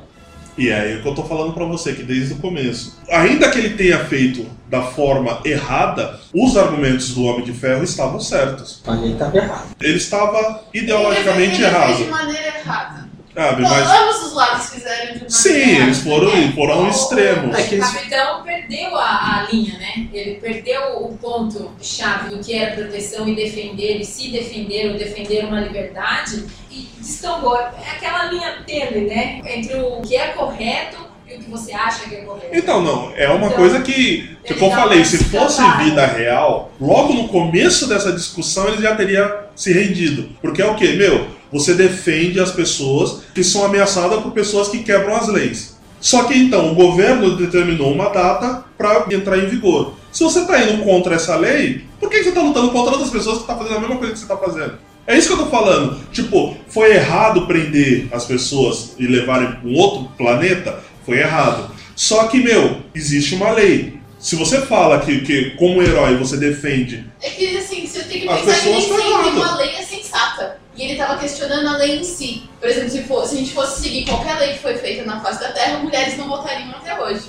S4: E é aí que eu tô falando pra você, que desde o começo. Ainda que ele tenha feito da forma errada, os argumentos do Homem de Ferro estavam certos.
S3: Ele tava errado.
S4: Ele estava ideologicamente
S5: ele
S4: errado.
S5: de maneira errada.
S4: Sabe?
S5: Então,
S4: Mas
S5: ambos os lados fizeram
S4: sim,
S5: errada.
S4: eles foram,
S5: É.
S4: foram ao
S7: O-
S4: extremo.
S3: É que
S7: O capitão perdeu a, a linha, né? Ele perdeu o ponto-chave do que era proteção e defender, e se defender ou defender uma liberdade, e descambou. É aquela linha tênue, né? Entre o que é correto e o que você acha que é correto.
S4: Então, não, é uma
S7: Então,
S4: coisa que, tipo eu falei, se fosse
S7: escapada.
S4: vida real, logo no começo dessa discussão ele já teria se rendido. Porque é o quê? Meu, você defende as pessoas que são ameaçadas por pessoas que quebram as leis. Só que então o governo determinou uma data para entrar em vigor. Se você está indo contra essa lei, por que você está lutando contra outras pessoas que estão fazendo a mesma coisa que você está fazendo? É isso que eu tô falando. Tipo, foi errado prender as pessoas e levarem para um outro planeta? Foi errado. Só que, meu, existe uma lei. Se você fala que, que como herói você defende.
S5: É que assim, você tem que pensar que nem
S4: pessoas
S5: sempre uma lei é sensata. E ele estava questionando a lei em si. Por exemplo, se, for- se a gente fosse seguir qualquer lei que foi feita na face da Terra, mulheres não votariam até hoje.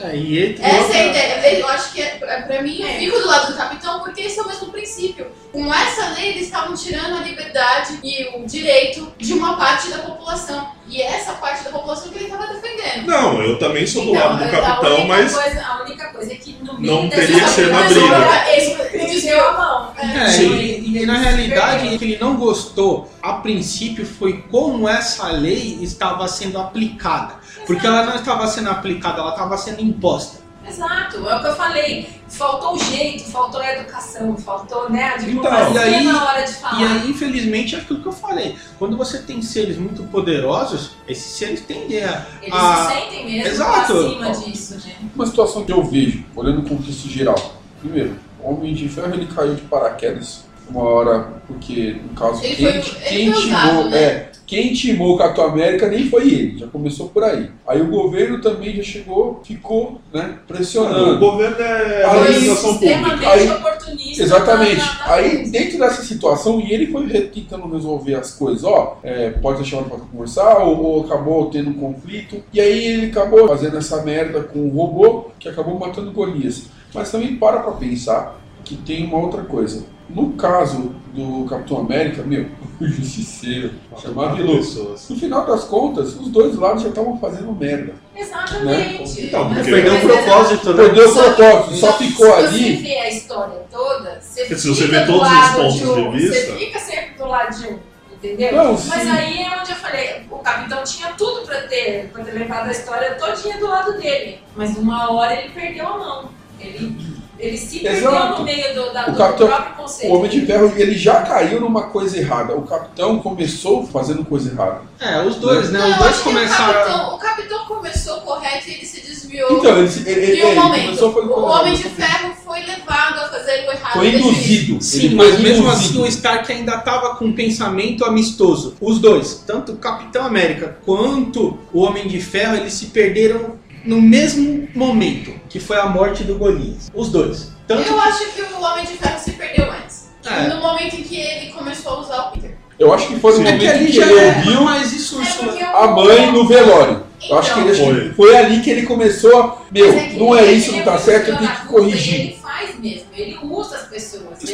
S3: É, e ele
S5: Essa é a ideia. Eu acho que, é, é- pra mim, eu
S7: É.
S5: fico do lado do capitão porque esse é o mesmo princípio. Com essa lei, eles estavam tirando a liberdade e o direito de uma parte da população. E é essa parte da população que ele estava defendendo.
S4: Não, eu também sou do
S7: Então,
S4: lado do
S7: a
S4: capitão,
S7: única
S4: mas.
S7: Coisa, a única coisa é que no meio
S4: Não teria que ser na
S7: briga. Ele desviou a mão.
S3: É, e, e na realidade, o que ele não gostou a princípio foi como essa lei estava sendo aplicada. Porque ela não estava sendo aplicada, ela estava sendo imposta.
S7: Exato, é o que eu falei. Faltou o jeito, faltou a educação, faltou né, a
S4: Então,
S7: diplomacia
S3: e aí-
S7: na hora de falar.
S3: E aí, infelizmente, é aquilo que eu falei. Quando você tem seres muito poderosos, esses seres tendem a.
S7: Eles
S3: a-
S7: se sentem mesmo
S3: Exato.
S7: acima disso, né?
S8: Uma situação que eu vejo, olhando o contexto geral. Primeiro, o Homem de Ferro ele caiu de paraquedas uma hora, porque no caso
S5: Ele
S8: quem,
S5: foi- ele
S8: quem
S5: foi
S8: timou,
S5: usado, né?
S8: é, quem timou o Capitão América nem foi ele, já começou por aí. Aí o governo também já chegou, ficou, né,
S4: O
S8: pressionando.
S4: governo é
S8: Aí,
S4: organização pública.
S8: Aí-
S7: oportunista.
S8: Exatamente.
S7: na- na- na
S8: Aí, dentro dessa situação, e ele foi tentando resolver as coisas, ó, é, pode ser chamado para conversar, ou, ou acabou tendo um conflito, e aí ele acabou fazendo essa merda com o robô, que acabou matando Golias. Mas também para pra pensar que tem uma outra coisa. No caso do Capitão América, meu, o justiceiro, chamado de louco. No final das contas, os dois lados já estavam fazendo merda.
S7: Exatamente.
S4: Então,
S7: Mas-
S4: porque-
S3: Perdeu o propósito, né?
S8: Perdeu o propósito, só
S7: só
S8: ficou
S7: se
S8: ali.
S7: você vê a história toda, você
S4: Se você
S7: fica
S4: vê
S7: do
S4: todos os pontos
S7: um,
S4: de vista-
S7: Você fica sempre do lado de um, entendeu?
S8: Não,
S7: Mas
S8: sim.
S7: aí é onde eu falei, o capitão tinha tudo pra ter, pra ter levado a história todinha do lado dele. Mas uma hora ele perdeu a mão. Ele Ele se
S8: Exato.
S7: perdeu no meio do, da,
S8: O
S7: do
S8: Capitão-
S7: próprio conceito.
S8: O Homem de Ferro, ele já caiu numa coisa errada. O Capitão começou fazendo coisa errada.
S3: É, os dois, né?
S5: Não,
S3: Os dois começaram.
S5: O capitão, o capitão começou correto e ele se desviou.
S8: Então, ele, ele, ele,
S5: em um
S8: ele
S5: momento,
S8: começou fazendo
S5: o Homem de. Ferro foi levado a fazer o errado.
S8: Foi induzido.
S3: Sim,
S8: Ele
S3: mas
S8: foi
S3: mesmo
S8: induzido.
S3: assim o Stark ainda tava com um pensamento amistoso. Os dois, tanto o Capitão América quanto o Homem de Ferro, eles se perderam no mesmo momento, que foi a morte do Golias. Os dois. Tanto
S5: Eu acho que o Homem de Ferro se perdeu antes.
S3: É.
S5: No momento em que ele começou a usar o Peter.
S8: Eu acho que foi no
S3: é
S8: momento
S3: que
S8: em
S3: ali
S8: que
S3: já
S8: ele
S3: é
S8: ouviu
S3: mais isso,
S7: É
S3: isso
S7: porque
S8: a mãe no velório. Eu acho que, ele, que
S4: Foi.
S8: foi ali que ele começou a. Meu,
S7: que
S8: não é
S7: ele
S8: isso, não tá certo, eu tenho que corrigir.
S7: Ele faz mesmo, ele usa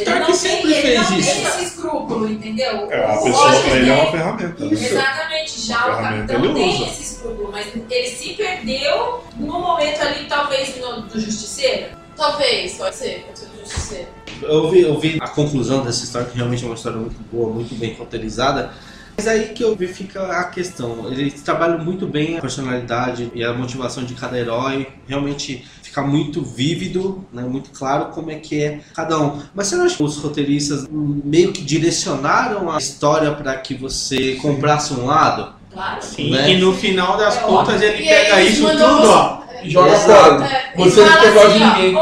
S7: Ele
S3: Stark
S7: não
S3: sempre
S7: tem, ele
S3: fez
S7: não
S3: isso.
S7: tem esse escrúpulo, entendeu?
S4: É, a pessoa pra ele é uma ferramenta. né?
S7: Exatamente, já o capitão
S4: ele
S7: tem
S4: usa.
S7: esse escrúpulo, mas ele se perdeu no momento ali, talvez, no, do justiceiro.
S5: Talvez, pode ser, pode ser do Justiceiro.
S6: Eu vi, eu vi a conclusão dessa história, que realmente é uma história muito boa, muito bem roteirizada. Mas aí que eu vi fica a questão. Eles trabalham muito bem a personalidade e a motivação de cada herói. Realmente fica muito vívido, né, muito claro como é que é cada um. Mas você não acha que os roteiristas meio que direcionaram a história para que você comprasse um lado?
S7: Claro.
S3: Sim,
S6: né?
S3: e no final das
S7: É
S3: contas
S7: óbvio.
S3: ele
S5: E
S3: pega isso tudo,
S5: você-
S3: ó.
S8: E joga fora.
S7: É,
S8: Você não pegou de
S7: assim, ó,
S8: ninguém.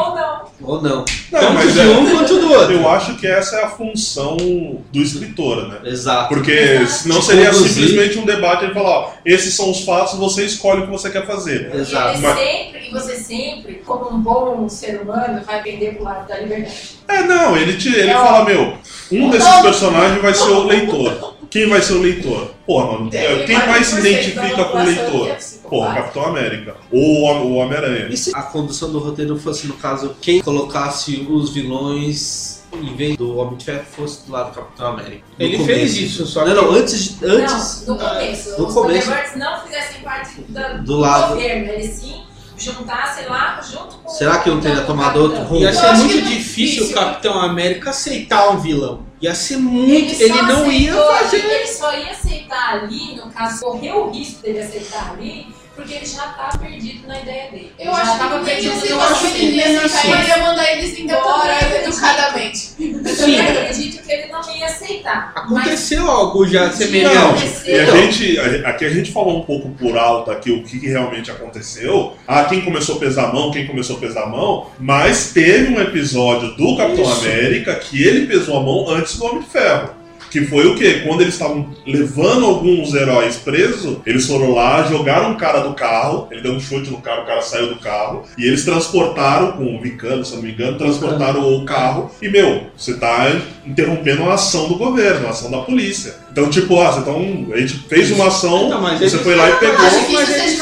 S7: Ou não.
S6: Ou não?
S4: Não,
S3: Tanto
S4: mas
S3: de
S4: é-
S3: um quanto do outro.
S4: eu acho que essa é a função do escritor, né?
S6: Exato.
S4: Porque senão seria
S6: conduzir.
S4: simplesmente um debate e falar, ó, esses são os fatos, você escolhe o que você quer fazer.
S7: E
S6: Exato.
S7: ele
S4: Mas-
S7: sempre, e você sempre, como um bom ser humano, vai pender pro lado da liberdade.
S4: É, não, ele, te, ele
S7: É,
S4: fala,
S7: ó.
S4: meu, um desses personagens vai ser o leitor. Quem vai ser o leitor? Porra, mano, quem mais se identifica com o leitor? O Capitão América. Ou o Hom- o Homem-Aranha.
S6: E se a condução do roteiro fosse, no caso, quem colocasse os vilões em vez do Homem de Ferro fosse do lado do Capitão América? No
S3: Ele
S6: começo.
S3: fez isso, só que
S6: Não, não, antes, de- antes
S7: Não, no começo.
S6: no
S7: os
S6: começo.
S7: Thunderbirds não fizessem parte da-
S6: Do
S7: do,
S6: lado.
S7: governo. Eles sim juntassem lá junto com
S6: Será que não teria tomado outro rumo?
S3: Ia
S5: Eu
S3: ser
S5: acho
S3: muito
S5: é muito
S3: difícil o
S5: difícil.
S3: Capitão América aceitar um vilão. Ia ser muito.
S7: só
S3: Ele, não ia
S7: aceitou
S3: fazer.
S7: ali, Ele só ia aceitar ali, no caso, correu o risco dele aceitar ali, porque ele já estava perdido na ideia dele.
S5: Eu
S7: já
S5: acho
S7: tava
S5: que
S7: perdido.
S3: eu acho que
S5: ele ia aceitar, ele ia mandar eles embora educadamente.
S7: Eu acredito que ele não ia aceitar.
S3: Aconteceu algo já
S7: Mas-
S3: semelhante.
S4: Não,
S7: Aconteceu.
S4: e a gente, aqui a gente falou um pouco por alto aqui o que realmente aconteceu. Ah, quem começou a pesar a mão, quem começou a pesar a mão, mas teve um episódio do Capitão
S3: Isso.
S4: América que ele pesou a mão antes do Homem de Ferro. Que foi o quê? Quando eles estavam levando alguns heróis presos, eles foram lá, jogaram o cara do carro, ele deu um chute no cara, o cara saiu do carro, e eles transportaram, com o Vicano, se não me engano, transportaram o carro, e meu, você tá interrompendo a ação do governo, a ação da polícia. Então, tipo, ah, você tá um- a gente fez uma ação,
S3: mas
S4: você foi lá e pegou.
S3: Mas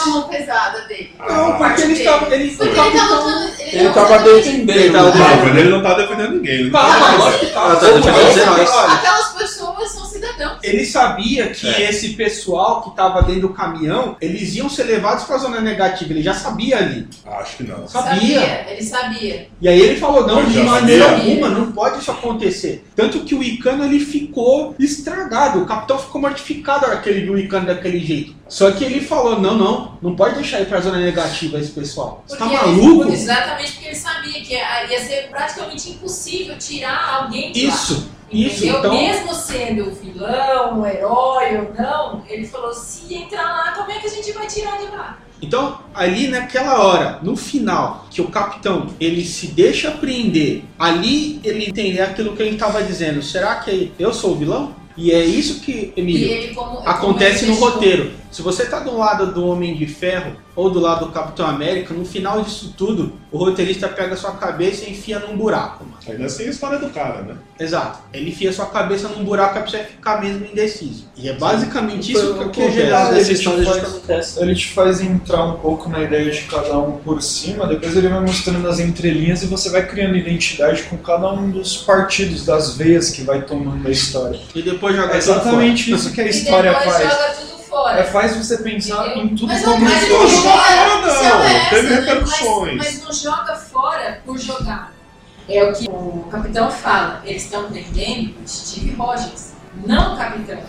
S5: mão pesada dele.
S3: Não, porque ele estava. Ele,
S5: Porque
S3: o
S5: ele tá lutando.
S8: Ele
S5: tá
S8: tava
S5: lutando-
S8: defendendo.
S3: Ele tava
S4: Não, ele não tá defendendo ninguém. Ele
S3: Calma,
S4: tá
S3: lógico que
S6: defendendo
S3: Ele sabia que
S4: É.
S3: esse pessoal que tava dentro do caminhão, eles iam ser levados pra zona negativa. Ele já sabia ali.
S4: Acho que não.
S3: Sabia.
S5: Ele sabia.
S3: E aí ele falou, não,
S4: Ele
S3: de maneira
S5: sabia.
S3: alguma, não pode isso acontecer. Tanto que o Icano ele ficou estragado. O capitão ficou mortificado na hora que ele viu o Icano daquele jeito. Só que ele falou, não, não, não pode deixar ir pra zona negativa esse pessoal. Você tá
S7: Porque
S3: maluco?
S7: Ele, exatamente porque ele sabia que ia ser praticamente impossível tirar alguém de lá.
S3: Isso.
S7: Entendeu?
S3: Então,
S7: Mesmo sendo o vilão, o herói ou não, ele falou: se entrar lá, como é que a gente vai tirar de lá?
S3: Então, ali naquela hora, no final, que o capitão ele se deixa prender, ali ele entende aquilo que ele estava dizendo. Será que eu sou o vilão? E é isso que, Emílio,
S7: ele, como,
S3: acontece
S7: como
S3: no roteiro. Se você tá do lado do Homem de Ferro ou do lado do Capitão América, no final disso tudo, o roteirista pega a sua cabeça e enfia num buraco. Mano.
S4: Ainda assim a história do cara, né?
S3: Exato. Ele enfia sua cabeça num buraco é pra você ficar mesmo indeciso. E é basicamente isso que acontece.
S9: geralmente
S6: Essa
S9: ele
S6: história
S9: faz,
S6: acontece.
S9: ele te faz entrar um pouco na ideia de cada um por cima, depois ele vai mostrando as entrelinhas e você vai criando identidade com cada um dos partidos, das veias que vai tomando a história.
S3: E depois joga
S9: É exatamente isso que a
S7: E
S9: história
S7: depois
S9: faz.
S7: joga tudo fora.
S9: É, faz você pensar
S7: Entendeu?
S9: em tudo
S5: Mas
S9: como
S5: não, mas não joga,
S4: Não,
S5: se é essa,
S4: teve
S5: né?
S4: repercussões.
S7: Mas, mas não joga fora por jogar. É o que o capitão fala. Eles estão prendendo o Steve Rogers, não o capitão.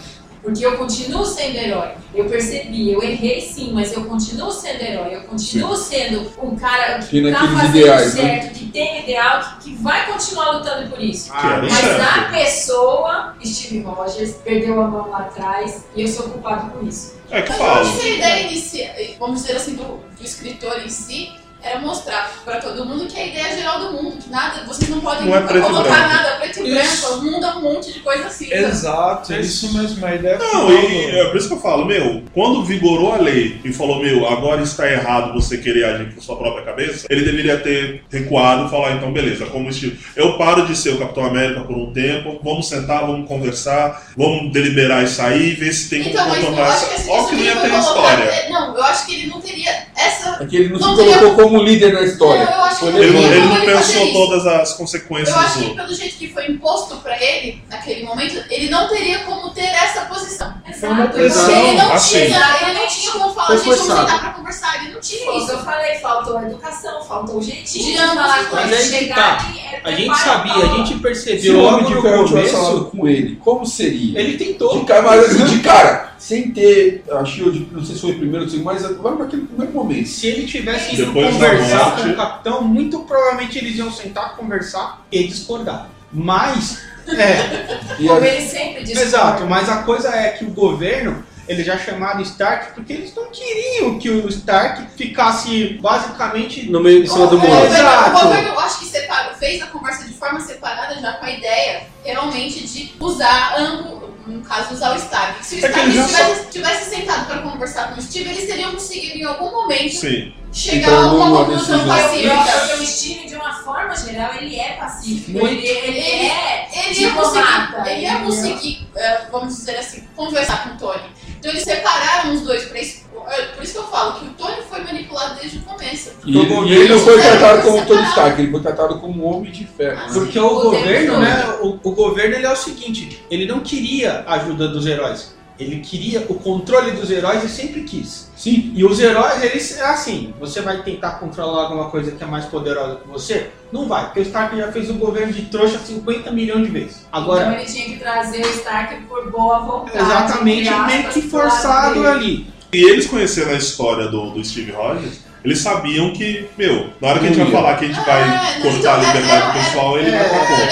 S7: Porque eu continuo sendo herói. Eu percebi, eu errei sim, mas eu continuo sendo herói. Eu continuo sendo um cara que
S8: E
S7: tá
S8: naqueles
S7: fazendo
S8: ideais, né?
S7: Que tem ideal, que, que vai continuar lutando por isso.
S4: Era o
S7: Mas a pessoa, Steve Rogers, perdeu a mão lá atrás e eu sou culpado por isso.
S4: É que
S5: Mas eu
S4: falo.
S5: acho que a ideia inicial, vamos dizer assim, do, do escritor em si, era mostrar pra todo mundo que é a ideia geral do mundo, que nada, vocês não podem
S4: Não é preto e
S5: colocar
S4: branco.
S5: nada preto e branco, o mundo é um monte de coisa assim.
S9: Exato, é isso mesmo, a ideia
S4: Não,
S9: final
S4: e é por isso que eu falo, meu, quando vigorou a lei e falou, meu, agora está errado você querer agir por sua própria cabeça, ele deveria ter recuado e falar, então, beleza, como estilo, eu paro de ser o Capitão América por um tempo, vamos sentar, vamos conversar, vamos deliberar isso aí, ver se tem como
S5: Então, eu
S4: contornar essa. Ó, que não ia ter história.
S5: é, Não, eu acho que ele não teria essa.
S8: É que ele não,
S5: Não
S8: se
S5: teria-
S8: colocou como líder na história.
S5: Não, eu acho que
S4: Ele, ele
S5: como
S4: não pensou
S5: isso.
S4: todas as consequências
S5: Eu acho que pelo jeito que foi imposto pra ele, naquele momento, ele não teria como ter essa posição.
S9: Foi uma
S7: Exato.
S9: pressão,
S5: ele não
S4: assim.
S5: tinha, ele não tinha como falar, gente, vamos sentar pra conversar. Ele não tinha
S7: isso eu falei, faltou a educação, faltou o jeitinho
S5: De
S7: de
S5: ambas
S7: falar
S5: as
S7: com
S3: coisas.
S7: ele,
S3: Mas tá.
S7: é-
S3: A gente sabia, a gente
S8: Se o
S3: percebeu
S8: Homem
S3: logo
S8: de
S3: no começo.
S8: com ele, como seria?
S3: Ele tentou.
S8: Ficar mais assim de cara, sem ter a Shield, não sei se foi o primeiro ou o segundo, mas agora naquele primeiro momento.
S3: Se ele tivesse ido
S4: Depois
S3: conversar
S4: morte.
S3: com o capitão, muito provavelmente eles iam sentar, conversar e discordar. Mas, é,
S7: Como ele sempre diz.
S3: exato, mas a coisa é que o governo, ele já chamaram Stark porque eles não queriam que o Stark ficasse basicamente
S6: No meio, em cima do
S5: O
S6: muro.
S3: É, exato.
S5: o governo, eu acho que separou, fez a conversa de forma separada já com a ideia realmente de usar ambos, no caso, usar o Stark. Se o
S3: É ele já
S5: tivesse, tivesse sentado para conversar com o Steve, eles teriam conseguido em algum momento
S4: Sim.
S5: Chegar a uma conclusão pacífica.
S7: que o Steve, de uma forma geral, ele é pacífico.
S3: Muito.
S7: Ele, ele é.
S5: Ele ia conseguir, ele ia
S7: ele é-
S5: conseguir eh, vamos dizer assim, conversar com o Tony. Então eles separaram os dois pra isso. eh, Por isso que eu falo que o Tony foi manipulado desde o começo.
S8: E,
S3: o
S8: ele-
S3: governo-
S8: e ele não foi tratado como Tony. Stark, ele foi tratado como um homem de ferro.
S5: Ah?
S3: Porque
S5: Sim,
S3: o
S5: o
S3: governo, né? O, o governo ele é o seguinte, ele não queria a ajuda dos heróis. Ele queria o controle dos heróis e sempre quis.
S8: Sim,
S3: E os heróis, eles é assim, você vai tentar controlar alguma coisa que é mais poderosa que você? Não vai, porque o Stark já fez o governo de trouxa 50 milhões de vezes.
S7: Então
S3: Agora,
S7: ele tinha que trazer o Stark por boa vontade.
S3: exatamente, meio que forçado ali.
S4: E eles conhecendo a história do, do Steve Rogers, eles sabiam que, meu, na hora que a gente vai falar que a gente vai
S5: É,
S4: cortar
S5: então,
S4: a liberdade
S5: é-
S4: do pessoal, ele
S3: é-
S4: vai pra conta.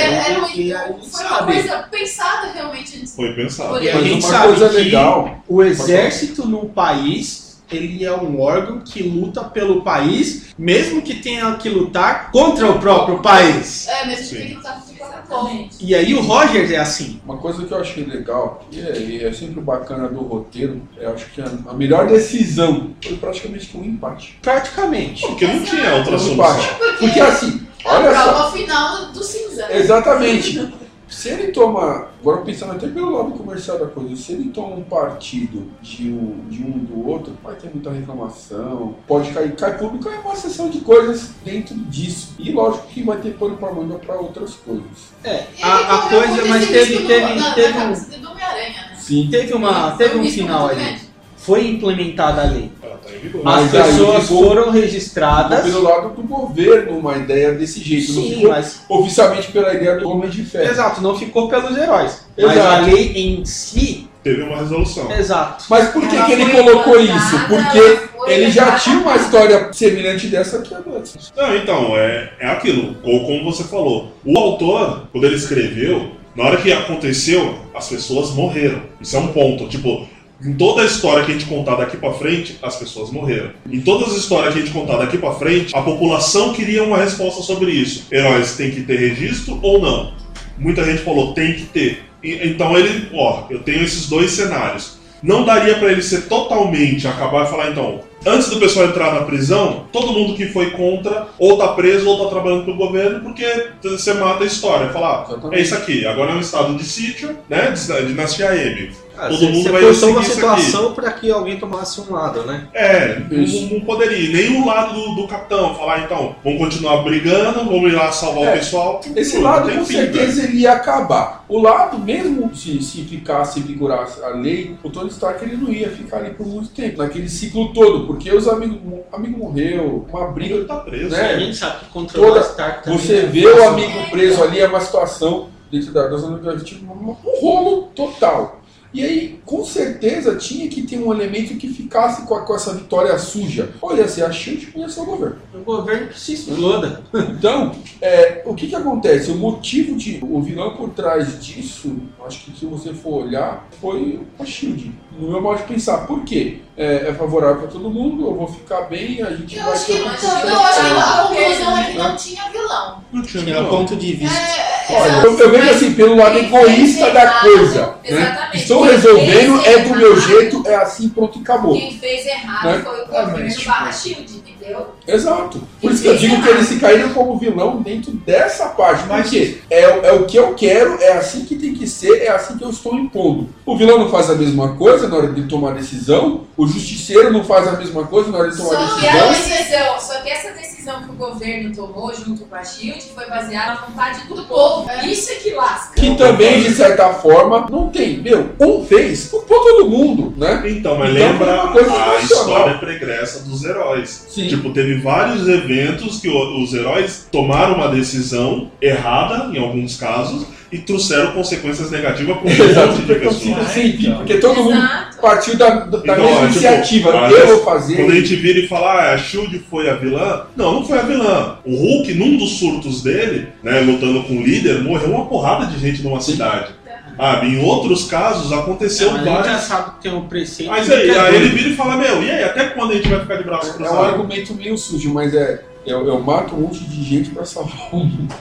S5: foi uma
S3: sabe?
S5: coisa pensada realmente nisso.
S4: Foi pensado.
S3: E a gente
S8: uma
S3: sabe
S8: coisa
S3: que
S8: legal.
S3: o exército no país, ele é um órgão que luta pelo país, mesmo que tenha que lutar contra o próprio país.
S5: É, mesmo que ele não tava com a fome.
S7: Exatamente.
S3: E aí o Rogers é assim.
S8: Uma coisa que eu achei legal, e é, e é sempre bacana do roteiro, eu acho que a, a melhor decisão foi praticamente um empate.
S3: Praticamente.
S4: Porque não tinha outra
S8: Um empate.
S4: solução.
S8: Porque assim,
S5: É a
S8: olha só,
S5: prova final do cinza. né?
S8: exatamente. Se ele toma, agora pensando até pelo lado comercial da coisa, se ele toma um partido de um, de um do outro, vai ter muita reclamação, pode cair, cai público, é uma sessão de coisas dentro disso. E lógico que vai ter pano pra manga pra outras coisas.
S3: É, a, a coisa, mas teve, teve,
S5: no- na,
S3: teve,
S5: na
S3: um,
S5: né?
S8: Sim.
S3: teve, uma, teve um final ali. Foi implementada a lei.
S4: Tá em vigor.
S8: Mas
S3: As pessoas foram registradas.
S8: Pelo lado do governo, uma ideia desse jeito. não
S3: Sim,
S8: ficou
S3: mas.
S8: oficialmente pela ideia do Homem de Ferro.
S3: Exato, não ficou pelos heróis. Mas
S8: Exato.
S3: a lei em si.
S4: Teve uma resolução.
S3: Exato.
S8: Mas por que, que ele
S7: foi
S8: colocou isso? Porque ele já tinha uma história semelhante dessa aqui antes.
S4: Não, então, é, é aquilo, ou como você falou. O autor, quando ele escreveu, na hora que aconteceu, as pessoas morreram. Isso é um ponto. Tipo, em toda a história que a gente contar daqui pra frente, as pessoas morreram. Em todas as histórias que a gente contar daqui pra frente, a população queria uma resposta sobre isso. Heróis têm que ter registro ou não? Muita gente falou, tem que ter. E- então ele, ó, eu tenho esses dois cenários. Não daria pra ele ser totalmente acabar e falar, então, antes do pessoal entrar na prisão, todo mundo que foi contra ou tá preso ou tá trabalhando pro governo, porque você mata a história. Falar, ah, é isso aqui, agora é um estado de sítio, né? de Dinastia M.
S6: Ah,
S4: Todo mundo
S6: você
S4: vai
S6: forçou
S4: seguir
S6: uma situação para que alguém tomasse um lado, né?
S4: É, não,
S8: Isso.
S4: não poderia. Nem o lado do, do capitão falar, então, vamos continuar brigando, vamos ir lá salvar
S8: É,
S4: o pessoal.
S8: Esse
S4: Não,
S8: lado com
S4: fim,
S8: certeza ele ia acabar. O lado, mesmo se, se ficasse, vigorasse a lei, o Tony Stark ele não ia ficar ali por muito tempo, naquele ciclo todo, porque os amigos, amigo morreu, uma briga.
S4: Ele tá preso.
S8: Né?
S3: A gente sabe que controlar
S8: Toda-
S3: Stark também
S8: Você
S3: é
S8: vê o amigo preso ali, é uma situação dentro da, da zona do tipo, um, rolo total. E aí, com certeza, tinha que ter um elemento que ficasse com, a- com essa vitória suja. Ou ia ser a Shield ser o governo.
S6: O governo que se exploda.
S8: Então, é, o que que acontece? O motivo de o vilão por trás disso, acho que se você for olhar, foi a Shield. No meu modo de pensar, por quê? É, é favorável para todo mundo, eu vou ficar bem, a gente
S5: Eu
S8: vai
S5: acho que,
S8: ter
S5: eu
S8: um
S5: acho que a conclusão é que
S8: né?
S5: não tinha vilão.
S4: Não tinha
S6: Tinha
S4: vilão.
S6: ponto de vista.
S5: É,
S8: Olha,
S5: exato.
S8: eu, eu vejo assim, pelo lado egoísta da coisa. Né?
S7: Exatamente.
S8: Estou
S7: Quem
S8: resolvendo, é do meu
S7: errado,
S8: jeito, é assim, pronto, e acabou.
S7: Quem fez errado
S8: Né?
S7: foi o
S9: Ah,
S7: governo
S9: mas, tipo,
S7: barra Shield, entendeu?
S8: Exato. Por isso que eu digo que eles se caíram como vilão dentro dessa parte.
S9: Mas-
S8: Porque é, é o que eu quero, é assim que tem que ser, é assim que eu estou impondo. O vilão não faz a mesma coisa na hora de tomar decisão, o justiceiro não faz a mesma coisa na hora de tomar
S5: Só
S7: E a
S8: decisão.
S7: decisão, só que essa decisão que o governo tomou junto com a Shield foi baseada na vontade do, povo.
S5: é.
S7: Isso é que lasca.
S8: Que também, de certa forma, não tem. Meu, um fez, culpou todo mundo, né?
S4: Então, mas
S8: Então,
S4: lembra
S8: foi uma coisa
S4: a
S8: nacional.
S4: história pregressa dos heróis.
S8: Sim.
S4: Tipo, teve vários eventos que os heróis tomaram uma decisão errada, em alguns casos, e trouxeram consequências negativas para um monte de pessoas.
S8: sim, porque todo mundo
S7: Exato.
S8: Partiu da, da
S4: Então,
S8: mesma
S4: tipo,
S8: iniciativa. eu vou fazer.
S4: Quando a gente vira e fala, ah, a Shield foi a vilã. Não, não foi a vilã. O Hulk, num dos surtos dele, né, lutando com o líder, morreu uma porrada de gente numa cidade. Ah, em outros casos aconteceu
S6: Mas a gente já
S4: vários.
S6: sabe que tem um preceito.
S4: Mas aí,
S6: é
S4: aí ele vira e fala, meu, e aí, até quando a gente vai ficar de braço
S8: É um
S4: cruzado?
S8: argumento meio sujo, mas é. Eu, eu mato um monte de gente pra salvar o mundo.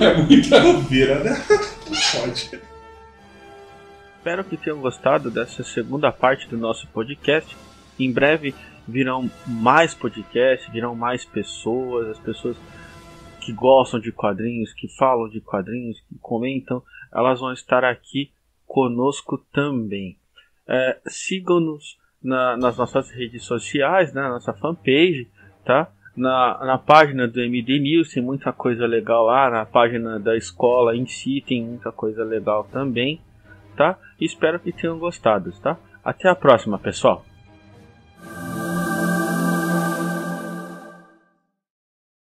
S8: É muita.
S4: Vira, né? Não pode.
S2: Espero que tenham gostado dessa segunda parte do nosso podcast. Em breve virão mais podcasts, virão mais pessoas, as pessoas que gostam de quadrinhos, que falam de quadrinhos, que comentam, elas vão estar aqui conosco também. É, Sigam-nos na- nas nossas redes sociais, né, na nossa fanpage, tá? Na, na página do MD News tem muita coisa legal lá, na página da escola em si tem muita coisa legal também, Tá? E espero que tenham gostado, tá? Até a próxima, pessoal!